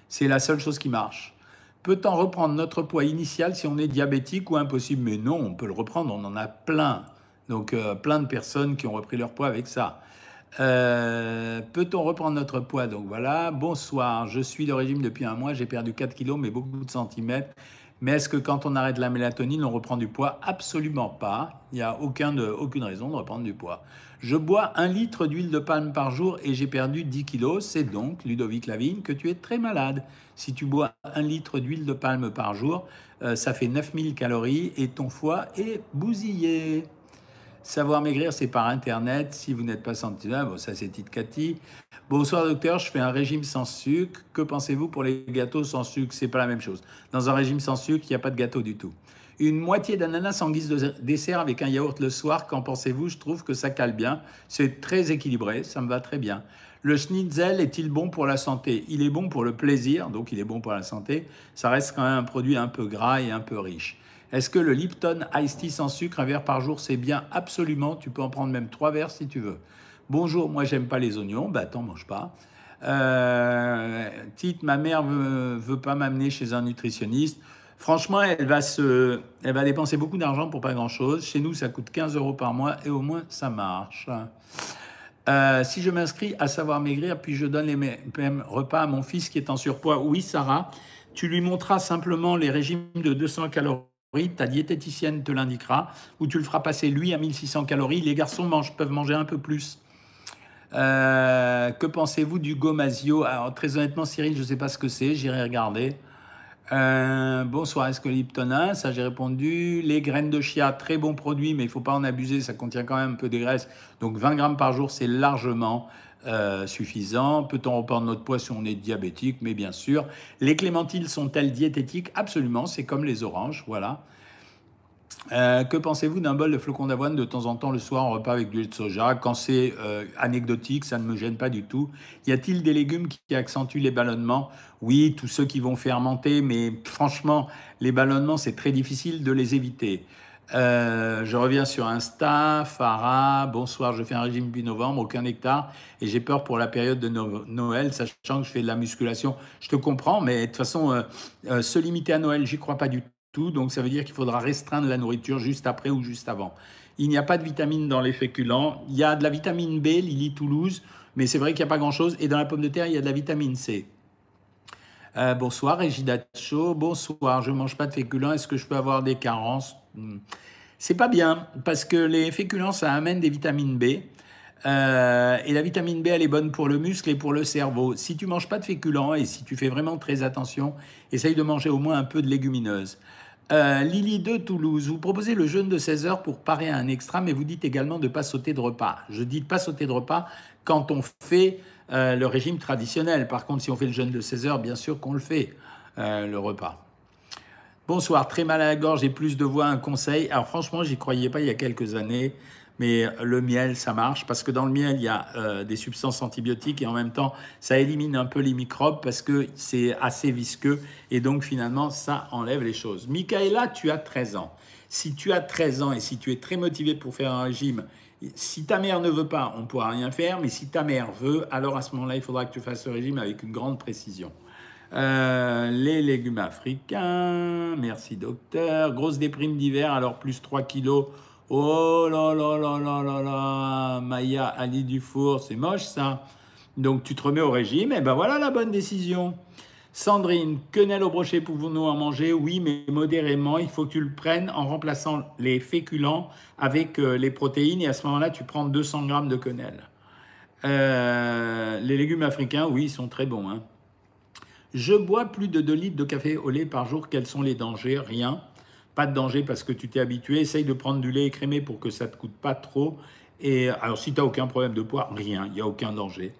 C'est la seule chose qui marche. Peut-on reprendre notre poids initial si on est diabétique ou impossible? Mais non, on peut le reprendre, on en a plein. Donc plein de personnes qui ont repris leur poids avec ça. Euh, peut-on reprendre notre poids? Donc voilà, bonsoir, je suis de régime depuis un mois, j'ai perdu 4 kilos, mais beaucoup de centimètres. Mais est-ce que quand on arrête la mélatonine, on reprend du poids? Absolument pas. Il n'y a aucun aucune raison de reprendre du poids. Je bois un litre d'huile de palme par jour et j'ai perdu 10 kilos. C'est donc, Ludovic Lavigne, que tu es très malade. Si tu bois un litre d'huile de palme par jour, euh, ça fait 9000 calories et ton foie est bousillé. Savoir maigrir, c'est par Internet. Si vous n'êtes pas sentinelle, bon, ça c'est Tite Cathy. Bonsoir docteur, je fais un régime sans sucre. Que pensez-vous pour les gâteaux sans sucre? C'est pas la même chose. Dans un régime sans sucre, il n'y a pas de gâteau du tout. Une moitié d'ananas en guise de dessert avec un yaourt le soir, qu'en pensez-vous? Je trouve que ça cale bien. C'est très équilibré, ça me va très bien. Le schnitzel est-il bon pour la santé? Il est bon pour le plaisir, donc il est bon pour la santé. Ça reste quand même un produit un peu gras et un peu riche. Est-ce que le Lipton Ice Tea sans sucre, un verre par jour, c'est bien? Absolument. Tu peux en prendre même trois verres si tu veux. Bonjour, moi j'aime pas les oignons. Bah t'en manges pas. Euh, Tite, ma mère veut, veut pas m'amener chez un nutritionniste. Franchement, elle va, se, elle va dépenser beaucoup d'argent pour pas grand-chose. Chez nous, ça coûte 15 euros par mois et au moins, ça marche. Euh, si je m'inscris à savoir maigrir, puis je donne les mêmes repas à mon fils qui est en surpoids, oui, Sarah, tu lui montreras simplement les régimes de 200 calories ta diététicienne te l'indiquera, ou tu le feras passer lui à 1600 calories. Les garçons mangent, peuvent manger un peu plus. Euh, que pensez-vous du gomasio Alors, très honnêtement, Cyril, je ne sais pas ce que c'est, j'irai regarder. Euh, bonsoir, est-ce que Lipton Ça, j'ai répondu. Les graines de chia, très bon produit, mais il ne faut pas en abuser, ça contient quand même un peu de graisse. Donc 20 grammes par jour, c'est largement euh, suffisant. Peut-on reprendre notre poids si on est diabétique? Mais bien sûr. Les clémentines sont-elles diététiques? Absolument, c'est comme les oranges, voilà. Euh, que pensez-vous d'un bol de flocons d'avoine de temps en temps le soir en repas avec du lait de soja? Quand c'est euh, anecdotique, ça ne me gêne pas du tout. Y a-t-il des légumes qui accentuent les ballonnements? Oui, tous ceux qui vont fermenter, mais franchement, les ballonnements, c'est très difficile de les éviter. Euh, je reviens sur Insta, Farah, bonsoir, je fais un régime depuis novembre, aucun nectar, et j'ai peur pour la période de Noël, sachant que je fais de la musculation. Je te comprends, mais de toute façon, euh, euh, se limiter à Noël, j'y crois pas du tout, donc ça veut dire qu'il faudra restreindre la nourriture juste après ou juste avant. Il n'y a pas de vitamine dans les féculents, il y a de la vitamine B, Lily Toulouse, mais c'est vrai qu'il n'y a pas grand-chose, et dans la pomme de terre, il y a de la vitamine C. bonsoir, Régida Chaud. Bonsoir, je ne mange pas de féculents. Est-ce que je peux avoir des carences? Hmm. C'est pas bien parce que les féculents, ça amène des vitamines B. Euh, et la vitamine B, elle est bonne pour le muscle et pour le cerveau. Si tu manges pas de féculents et si tu fais vraiment très attention, essaye de manger au moins un peu de légumineuses. Euh, Lily de Toulouse, vous proposez le jeûne de 16 heures pour parer à un extra, mais vous dites également de ne pas sauter de repas. Je dis de pas sauter de repas quand on fait euh, le régime traditionnel. Par contre, si on fait le jeûne de 16 heures, bien sûr qu'on le fait, le repas. Bonsoir, très mal à la gorge et plus de voix, un conseil. Alors franchement, j'y croyais pas il y a quelques années, mais le miel, ça marche parce que dans le miel, il y a euh, des substances antibiotiques et en même temps, ça élimine un peu les microbes parce que c'est assez visqueux et donc finalement, ça enlève les choses. Michaela, tu as 13 ans. Si tu as 13 ans et si tu es très motivé pour faire un régime, si ta mère ne veut pas, on ne pourra rien faire, mais si ta mère veut, alors à ce moment-là, il faudra que tu fasses ce régime avec une grande précision. Euh, les légumes africains, merci docteur. Grosse déprime d'hiver, alors plus 3 kilos. Oh là là là là là là, Maya Ali Dufour, c'est moche ça. Donc tu te remets au régime, et ben voilà la bonne décision. Sandrine, quenelle au brochet, pouvons-nous en manger? Oui, mais modérément. Il faut que tu le prennes en remplaçant les féculents avec euh, les protéines. Et à ce moment-là, tu prends 200 grammes de quenelle. Euh, les légumes africains, oui, ils sont très bons. Hein. Je bois plus de 2 litres de café au lait par jour. Quels sont les dangers? Rien. Pas de danger parce que tu t'es habitué. Essaye de prendre du lait écrémé pour que ça ne te coûte pas trop. Et alors, si tu n'as aucun problème de poids, rien. Il n'y a aucun danger.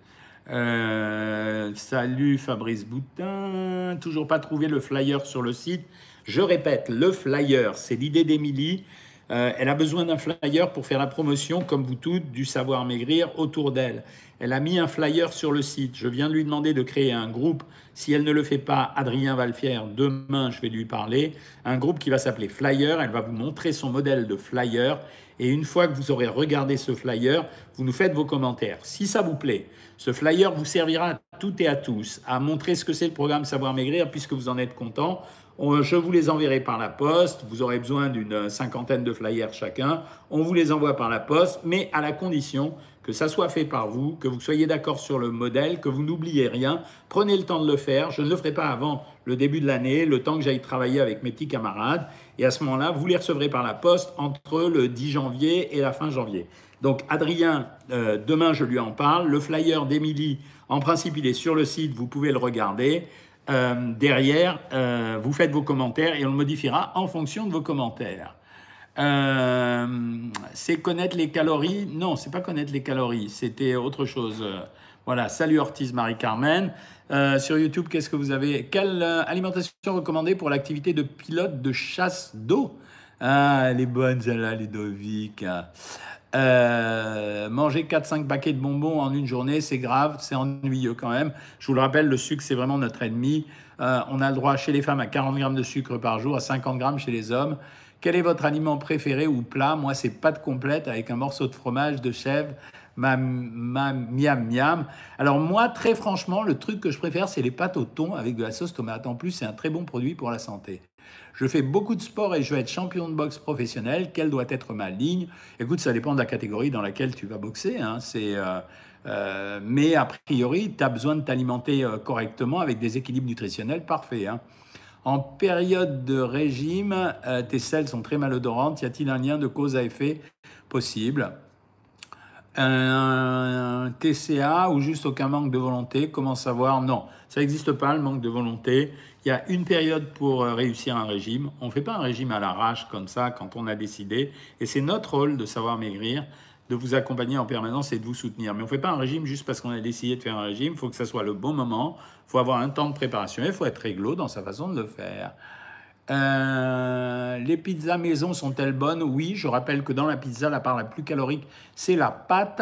Euh, salut Fabrice Boutin, toujours pas trouvé le flyer sur le site. Je répète, le flyer, c'est l'idée d'Émilie. Euh, elle a besoin d'un flyer pour faire la promotion, comme vous toutes, du savoir maigrir autour d'elle. Elle a mis un flyer sur le site. Je viens de lui demander de créer un groupe. Si elle ne le fait pas, Adrien va le faire. Demain, je vais lui parler. Un groupe qui va s'appeler Flyer. Elle va vous montrer son modèle de flyer. Et une fois que vous aurez regardé ce flyer, vous nous faites vos commentaires. Si ça vous plaît, ce flyer vous servira à toutes et à tous à montrer ce que c'est le programme Savoir Maigrir, puisque vous en êtes content. Je vous les enverrai par la poste. Vous aurez besoin d'une cinquantaine de flyers chacun. On vous les envoie par la poste, mais à la condition que ça soit fait par vous, que vous soyez d'accord sur le modèle, que vous n'oubliez rien. Prenez le temps de le faire. Je ne le ferai pas avant le début de l'année, le temps que j'aille travailler avec mes petits camarades. Et à ce moment-là, vous les recevrez par la poste entre le 10 janvier et la fin janvier. Donc Adrien, euh, demain je lui en parle. Le flyer d'Emilie, en principe, il est sur le site, vous pouvez le regarder. Euh, derrière, euh, vous faites vos commentaires et on le modifiera en fonction de vos commentaires. Euh, c'est connaître les calories. Non, c'est pas connaître les calories. C'était autre chose. Voilà. Salut Ortiz Marie-Carmen. Sur YouTube, qu'est-ce que vous avez? Quelle alimentation recommandée pour l'activité de pilote de chasse d'eau? Ah, elle est bonne celle-là, Ludovic. Euh, manger 4-5 paquets de bonbons en une journée, c'est grave, c'est ennuyeux quand même. Je vous le rappelle, le sucre, c'est vraiment notre ennemi. on a le droit chez les femmes à 40 grammes de sucre par jour, à 50 grammes chez les hommes. Quel est votre aliment préféré ou plat? Moi, c'est pâte complète avec un morceau de fromage, de chèvre, ma, miam miam. Alors moi, très franchement, le truc que je préfère, c'est les pâtes au thon avec de la sauce tomate. En plus, c'est un très bon produit pour la santé. Je fais beaucoup de sport et je veux être champion de boxe professionnel. Quelle doit être ma ligne? Écoute, ça dépend de la catégorie dans laquelle tu vas boxer. Hein. C'est euh, euh, mais a priori, tu as besoin de t'alimenter euh, correctement avec des équilibres nutritionnels parfaits. Hein. En période de régime, tes selles sont très malodorantes. Y a-t-il un lien de cause à effet? Possible un TCA ou juste aucun manque de volonté? Comment savoir? Non, ça n'existe pas le manque de volonté. Il y a une période pour euh, réussir un régime. On ne fait pas un régime à l'arrache comme ça quand on a décidé. Et c'est notre rôle de savoir maigrir de vous accompagner en permanence et de vous soutenir. Mais on ne fait pas un régime juste parce qu'on a décidé de faire un régime. Il faut que ça soit le bon moment. Il faut avoir un temps de préparation. Il faut être réglo dans sa façon de le faire. Euh, les pizzas maison sont-elles bonnes? Oui, je rappelle que dans la pizza, la part la plus calorique, c'est la pâte.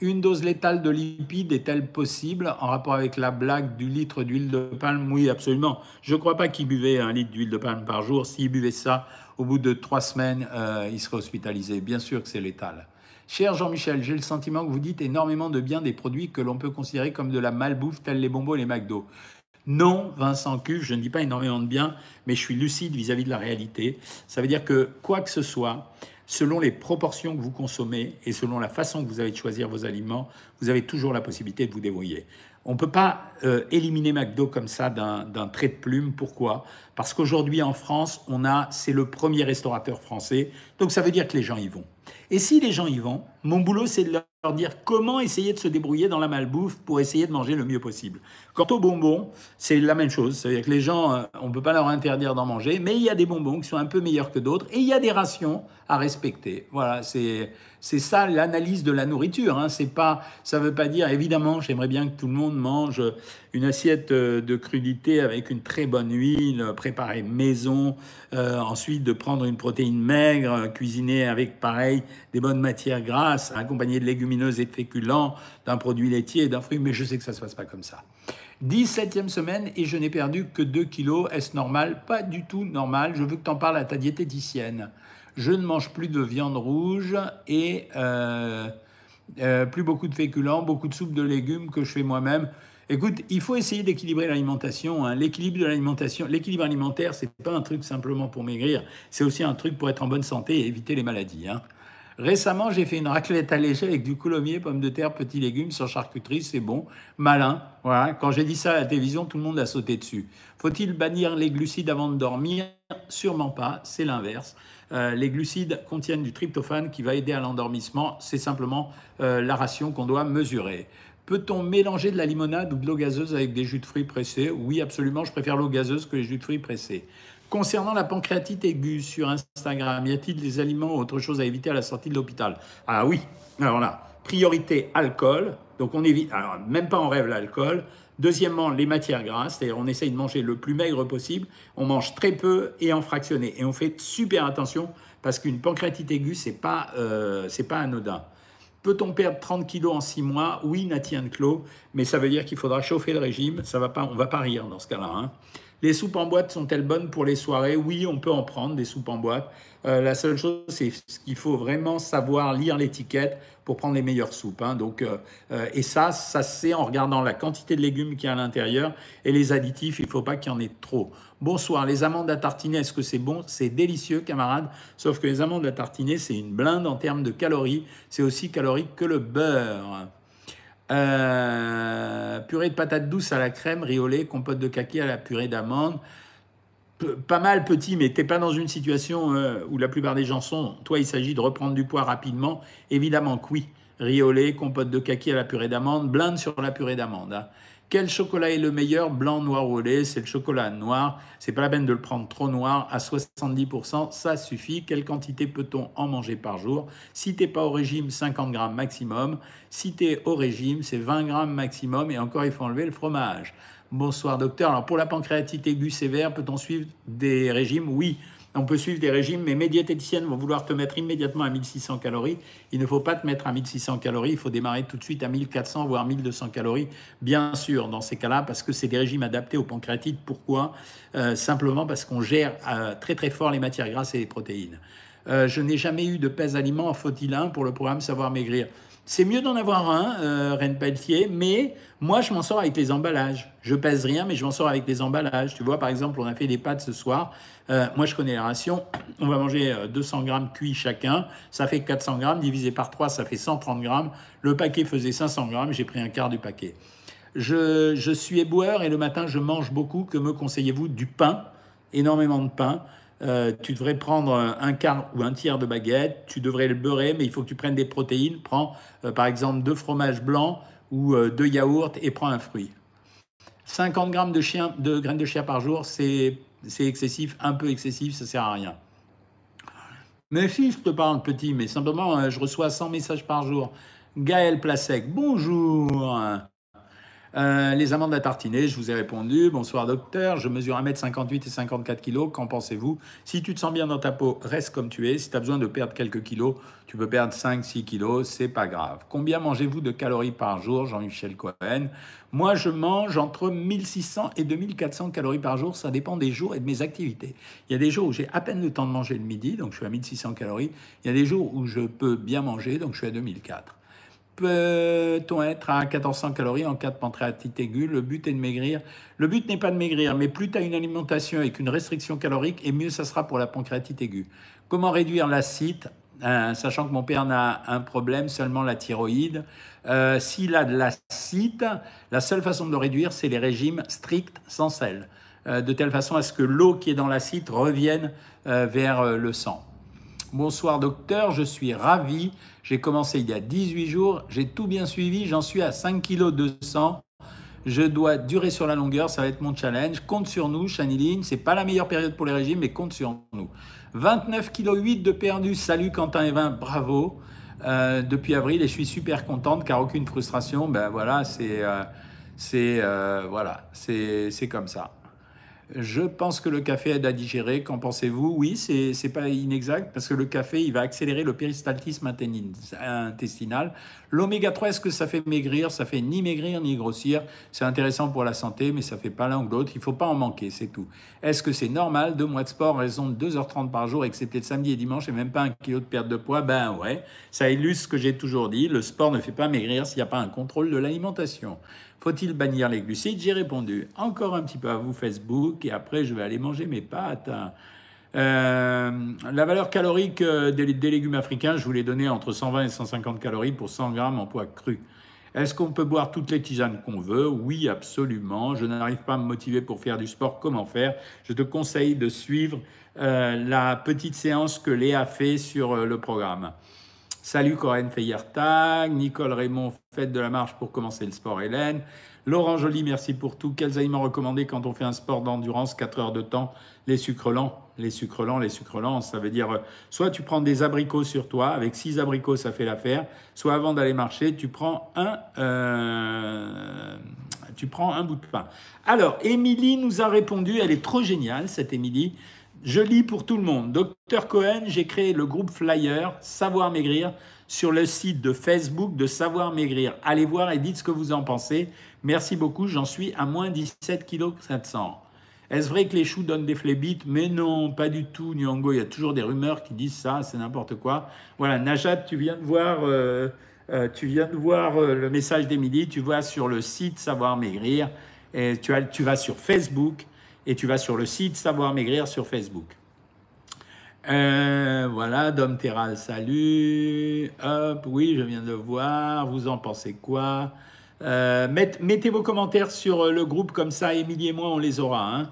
Une dose létale de lipides est-elle possible en rapport avec la blague du litre d'huile de palme? Oui, absolument. Je ne crois pas qu'il buvait un litre d'huile de palme par jour. S'il buvait ça, au bout de trois semaines, euh, il serait hospitalisé. Bien sûr que c'est létal. Cher Jean-Michel, j'ai le sentiment que vous dites énormément de bien des produits que l'on peut considérer comme de la malbouffe, tels les bonbons et les McDo. Non, Vincent Cuve, je ne dis pas énormément de bien, mais je suis lucide vis-à-vis de la réalité. Ça veut dire que quoi que ce soit, selon les proportions que vous consommez et selon la façon que vous avez de choisir vos aliments, vous avez toujours la possibilité de vous débrouiller. On ne peut pas euh, éliminer McDo comme ça d'un trait de plume. Pourquoi? Parce qu'aujourd'hui en France, on a, c'est le premier restaurateur français, donc ça veut dire que les gens y vont. Et si les gens y vont, mon boulot, c'est de leur dire comment essayer de se débrouiller dans la malbouffe pour essayer de manger le mieux possible. Quant aux bonbons, c'est la même chose. C'est-à-dire que les gens, euh, on ne peut pas leur interdire d'en manger, mais il y a des bonbons qui sont un peu meilleurs que d'autres et il y a des rations à respecter. Voilà, c'est ça l'analyse de la nourriture. Hein. Pas, ça veut pas dire évidemment, j'aimerais bien que tout le monde mange une assiette euh, de crudité avec une très bonne huile euh, préparée maison. Ensuite, de prendre une protéine maigre cuisinée avec pareil des bonnes matières grasses, accompagnée de légumineuses et de féculents, d'un produit laitier et d'un fruit. Mais je sais que ça ne se passe pas comme ça. 17e semaine et je n'ai perdu que 2 kilos. Est-ce normal? Pas du tout normal. Je veux que tu en parles à ta diététicienne je ne mange plus de viande rouge et euh, euh, plus beaucoup de féculents, beaucoup de soupe de légumes que je fais moi-même. Écoute, il faut essayer d'équilibrer l'alimentation. Hein. L'équilibre de l'alimentation, l'équilibre alimentaire, c'est pas un truc simplement pour maigrir, c'est aussi un truc pour être en bonne santé et éviter les maladies. Hein. Récemment, j'ai fait une raclette allégée avec du coulommiers, pommes de terre, petits légumes sans charcuterie, c'est bon, malin. Quand j'ai dit ça à la télévision, tout le monde a sauté dessus. Faut-il bannir les glucides avant de dormir? Sûrement pas, c'est l'inverse. Euh, les glucides contiennent du tryptophane qui va aider à l'endormissement. C'est simplement euh, la ration qu'on doit mesurer. Peut-on mélanger de la limonade ou de l'eau gazeuse avec des jus de fruits pressés? Oui, absolument. Je préfère l'eau gazeuse que les jus de fruits pressés. Concernant la pancréatite aiguë sur Instagram, y a-t-il des aliments ou autre chose à éviter à la sortie de l'hôpital? Ah oui, alors là, priorité alcool, donc on évite, alors même pas en rêve l'alcool. Deuxièmement, les matières grasses, c'est-à-dire on essaye de manger le plus maigre possible, on mange très peu et en fractionné. Et on fait super attention parce qu'une pancréatite aiguë, c'est pas, euh, pas anodin. Peut-on perdre 30 kilos en 6 mois? Oui, Nathan Clos, mais ça veut dire qu'il faudra chauffer le régime. Ça va pas, on va pas rire dans ce cas-là. Hein. Les soupes en boîte sont-elles bonnes pour les soirées? Oui, on peut en prendre des soupes en boîte. Euh, la seule chose, c'est qu'il faut vraiment savoir lire l'étiquette pour prendre les meilleures soupes. Hein. Donc, euh, euh, et ça, ça c'est en regardant la quantité de légumes qu'il y a à l'intérieur et les additifs. Il ne faut pas qu'il y en ait trop. Bonsoir, les amandes à tartiner, est-ce que c'est bon? C'est délicieux, camarades. Sauf que les amandes à tartiner, c'est une blinde en termes de calories. C'est aussi calorique que le beurre. Euh, purée de patates douces à la crème, riolée, compote de kaki à la purée d'amande. Pas mal petit, mais t'es pas dans une situation euh, où la plupart des gens sont. Toi, il s'agit de reprendre du poids rapidement. Évidemment que oui. Riolé, compote de kaki à la purée d'amande, blinde sur la purée d'amande. Hein. Quel chocolat est le meilleur Blanc, noir ou lait C'est le chocolat noir. C'est pas la peine de le prendre trop noir. À 70%, ça suffit. Quelle quantité peut-on en manger par jour? Si t'es pas au régime, 50 grammes maximum. Si tu es au régime, c'est 20 grammes maximum. Et encore, il faut enlever le fromage. Bonsoir docteur. Alors pour la pancréatite aiguë sévère, peut-on suivre des régimes? Oui. On peut suivre des régimes, mais mes diététiciennes vont vouloir te mettre immédiatement à 1600 calories. Il ne faut pas te mettre à 1600 calories, il faut démarrer tout de suite à 1400 voire 1200 calories, bien sûr, dans ces cas-là, parce que c'est des régimes adaptés aux pancréatites. Pourquoi? Euh, Simplement parce qu'on gère euh, très très fort les matières grasses et les protéines. Euh, je n'ai jamais eu de pèse aliment, faut-il pour le programme Savoir Maigrir? C'est mieux d'en avoir un, euh, Reine Pelletier, mais moi, je m'en sors avec les emballages. Je pèse rien, mais je m'en sors avec les emballages. Tu vois, par exemple, on a fait des pâtes ce soir. Euh, moi, je connais les rations. On va manger 200 euh, grammes cuits chacun. Ça fait 400 grammes. Divisé par 3, ça fait 130 grammes. Le paquet faisait 500 grammes. J'ai pris un quart du paquet. Je, je suis éboueur et le matin, je mange beaucoup. Que me conseillez-vous? Du pain, énormément de pain. Euh, tu devrais prendre un quart ou un tiers de baguette, tu devrais le beurrer, mais il faut que tu prennes des protéines. Prends euh, par exemple deux fromages blancs ou euh, deux yaourts et prends un fruit. 50 grammes de, chien, de graines de chia par jour, c'est excessif, un peu excessif, ça sert à rien. Mais si je te parle petit, mais simplement, je reçois 100 messages par jour. Gaël Plasek, bonjour. Euh, les amandes à tartiner, je vous ai répondu. Bonsoir docteur, je mesure 1m58 et 54 kg. Qu'en pensez-vous? Si tu te sens bien dans ta peau, reste comme tu es. Si tu as besoin de perdre quelques kilos, tu peux perdre 5-6 kilos, c'est pas grave. Combien mangez-vous de calories par jour, Jean-Michel Cohen? Moi, je mange entre 1600 et 2400 calories par jour. Ça dépend des jours et de mes activités. Il y a des jours où j'ai à peine le temps de manger le midi, donc je suis à 1600 calories. Il y a des jours où je peux bien manger, donc je suis à 2004. Peut-on être à 1400 calories en cas de pancréatite aiguë? Le but est de maigrir. Le but n'est pas de maigrir, mais plus tu as une alimentation avec une restriction calorique, et mieux ça sera pour la pancréatite aiguë. Comment réduire l'acide euh, Sachant que mon père n'a un problème, seulement la thyroïde. Euh, s'il a de l'acide, la seule façon de le réduire, c'est les régimes stricts sans sel, euh, de telle façon à ce que l'eau qui est dans l'acide revienne vers le sang. Bonsoir docteur, je suis ravi. J'ai commencé il y a 18 jours, j'ai tout bien suivi, j'en suis à 5 kg 200. Je dois durer sur la longueur, ça va être mon challenge. Compte sur nous, Chaniline. C'est pas la meilleure période pour les régimes, mais compte sur nous. 29 kg 8 de perdu. Salut Quentin Evin, bravo. Euh, depuis avril et je suis super contente car aucune frustration. Ben voilà, c'est euh, euh, voilà, c'est comme ça. Je pense que le café aide à digérer. Qu'en pensez-vous? Oui, c'est pas inexact parce que le café, il va accélérer le péristaltisme intestinal. L'oméga 3, est-ce que ça fait maigrir? Ça fait ni maigrir ni grossir. C'est intéressant pour la santé, mais ça fait pas l'un ou l'autre. Il faut pas en manquer, c'est tout. Est-ce que c'est normal? Deux mois de sport, raison de 2h30 par jour, excepté le samedi et dimanche, et même pas un kilo de perte de poids Ben ouais, ça illustre ce que j'ai toujours dit. Le sport ne fait pas maigrir s'il n'y a pas un contrôle de l'alimentation. Faut-il bannir les glucides? J'ai répondu encore un petit peu à vous Facebook et après je vais aller manger mes pâtes. la valeur calorique des, des, légumes africains, je vous l'ai donné entre 120 et 150 calories pour 100 grammes en poids cru. Est-ce qu'on peut boire toutes les tisanes qu'on veut? Oui, absolument. Je n'arrive pas à me motiver pour faire du sport. Comment faire? Je te conseille de suivre euh, la petite séance que Léa fait sur euh, le programme. Salut Corinne Feyertag, Nicole Raymond, faites de la marche pour commencer le sport Hélène. Laurent Joly, merci pour tout. Quels aliments recommander quand on fait un sport d'endurance, 4 heures de temps Les sucres lents. Les sucres lents, les sucres lents, ça veut dire euh, soit tu prends des abricots sur toi, avec 6 abricots ça fait l'affaire, soit avant d'aller marcher, tu prends un, euh, tu prends un bout de pain. Alors, Émilie nous a répondu, elle est trop géniale cette Émilie. Je lis pour tout le monde. Docteur Cohen, j'ai créé le groupe Flyer Savoir Maigrir sur le site de Facebook de Savoir Maigrir. Allez voir et dites ce que vous en pensez. Merci beaucoup, j'en suis à moins 17 kg 700. Est-ce vrai que les choux donnent des phlébites Mais non, pas du tout, Nyongo. Il y a toujours des rumeurs qui disent ça, c'est n'importe quoi. Voilà, Najat, tu viens de voir, euh, euh, tu viens de voir euh, le message d'Émilie. Tu vois sur le site Savoir Maigrir. Et tu vas sur Facebook et tu vas sur le site Savoir Maigrir sur Facebook. voilà, Dom Terral, salut. Hop, oui, je viens de voir. Vous en pensez quoi? Euh, mettez vos commentaires sur euh, le groupe, comme ça, Émilie et moi, on les aura. Hein.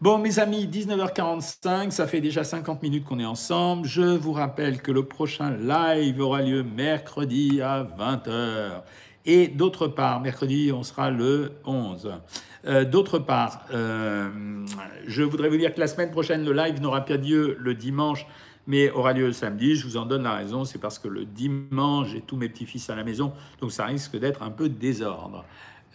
Bon, mes amis, 19h45, ça fait déjà 50 minutes qu'on est ensemble. Je vous rappelle que le prochain live aura lieu mercredi à 20h. Et d'autre part, mercredi, on sera le 11. Euh, d'autre part, je voudrais vous dire que la semaine prochaine, le live n'aura pas lieu le dimanche mais aura lieu samedi. Je vous en donne la raison, c'est parce que le dimanche, j'ai tous mes petits-fils à la maison, donc ça risque d'être un peu désordre.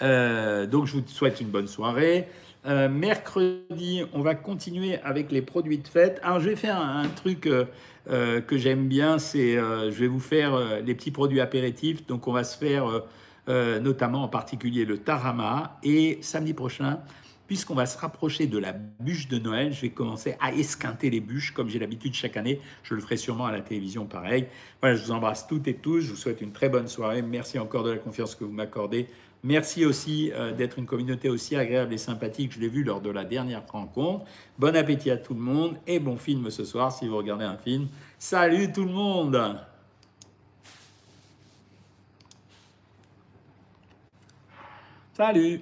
Euh, donc je vous souhaite une bonne soirée. Euh, mercredi, on va continuer avec les produits de fête. Alors je vais faire un, truc euh, que j'aime bien, c'est je vais vous faire les petits produits apéritifs. Donc on va se faire notamment en particulier le tarama. Et samedi prochain, puisqu'on va se rapprocher de la bûche de Noël, je vais commencer à esquinter les bûches comme j'ai l'habitude chaque année. Je le ferai sûrement à la télévision pareil. Voilà, je vous embrasse toutes et tous. Je vous souhaite une très bonne soirée. Merci encore de la confiance que vous m'accordez. Merci aussi euh, d'être une communauté aussi agréable et sympathique. Je l'ai vu lors de la dernière rencontre. Bon appétit à tout le monde et bon film ce soir si vous regardez un film. Salut tout le monde Salut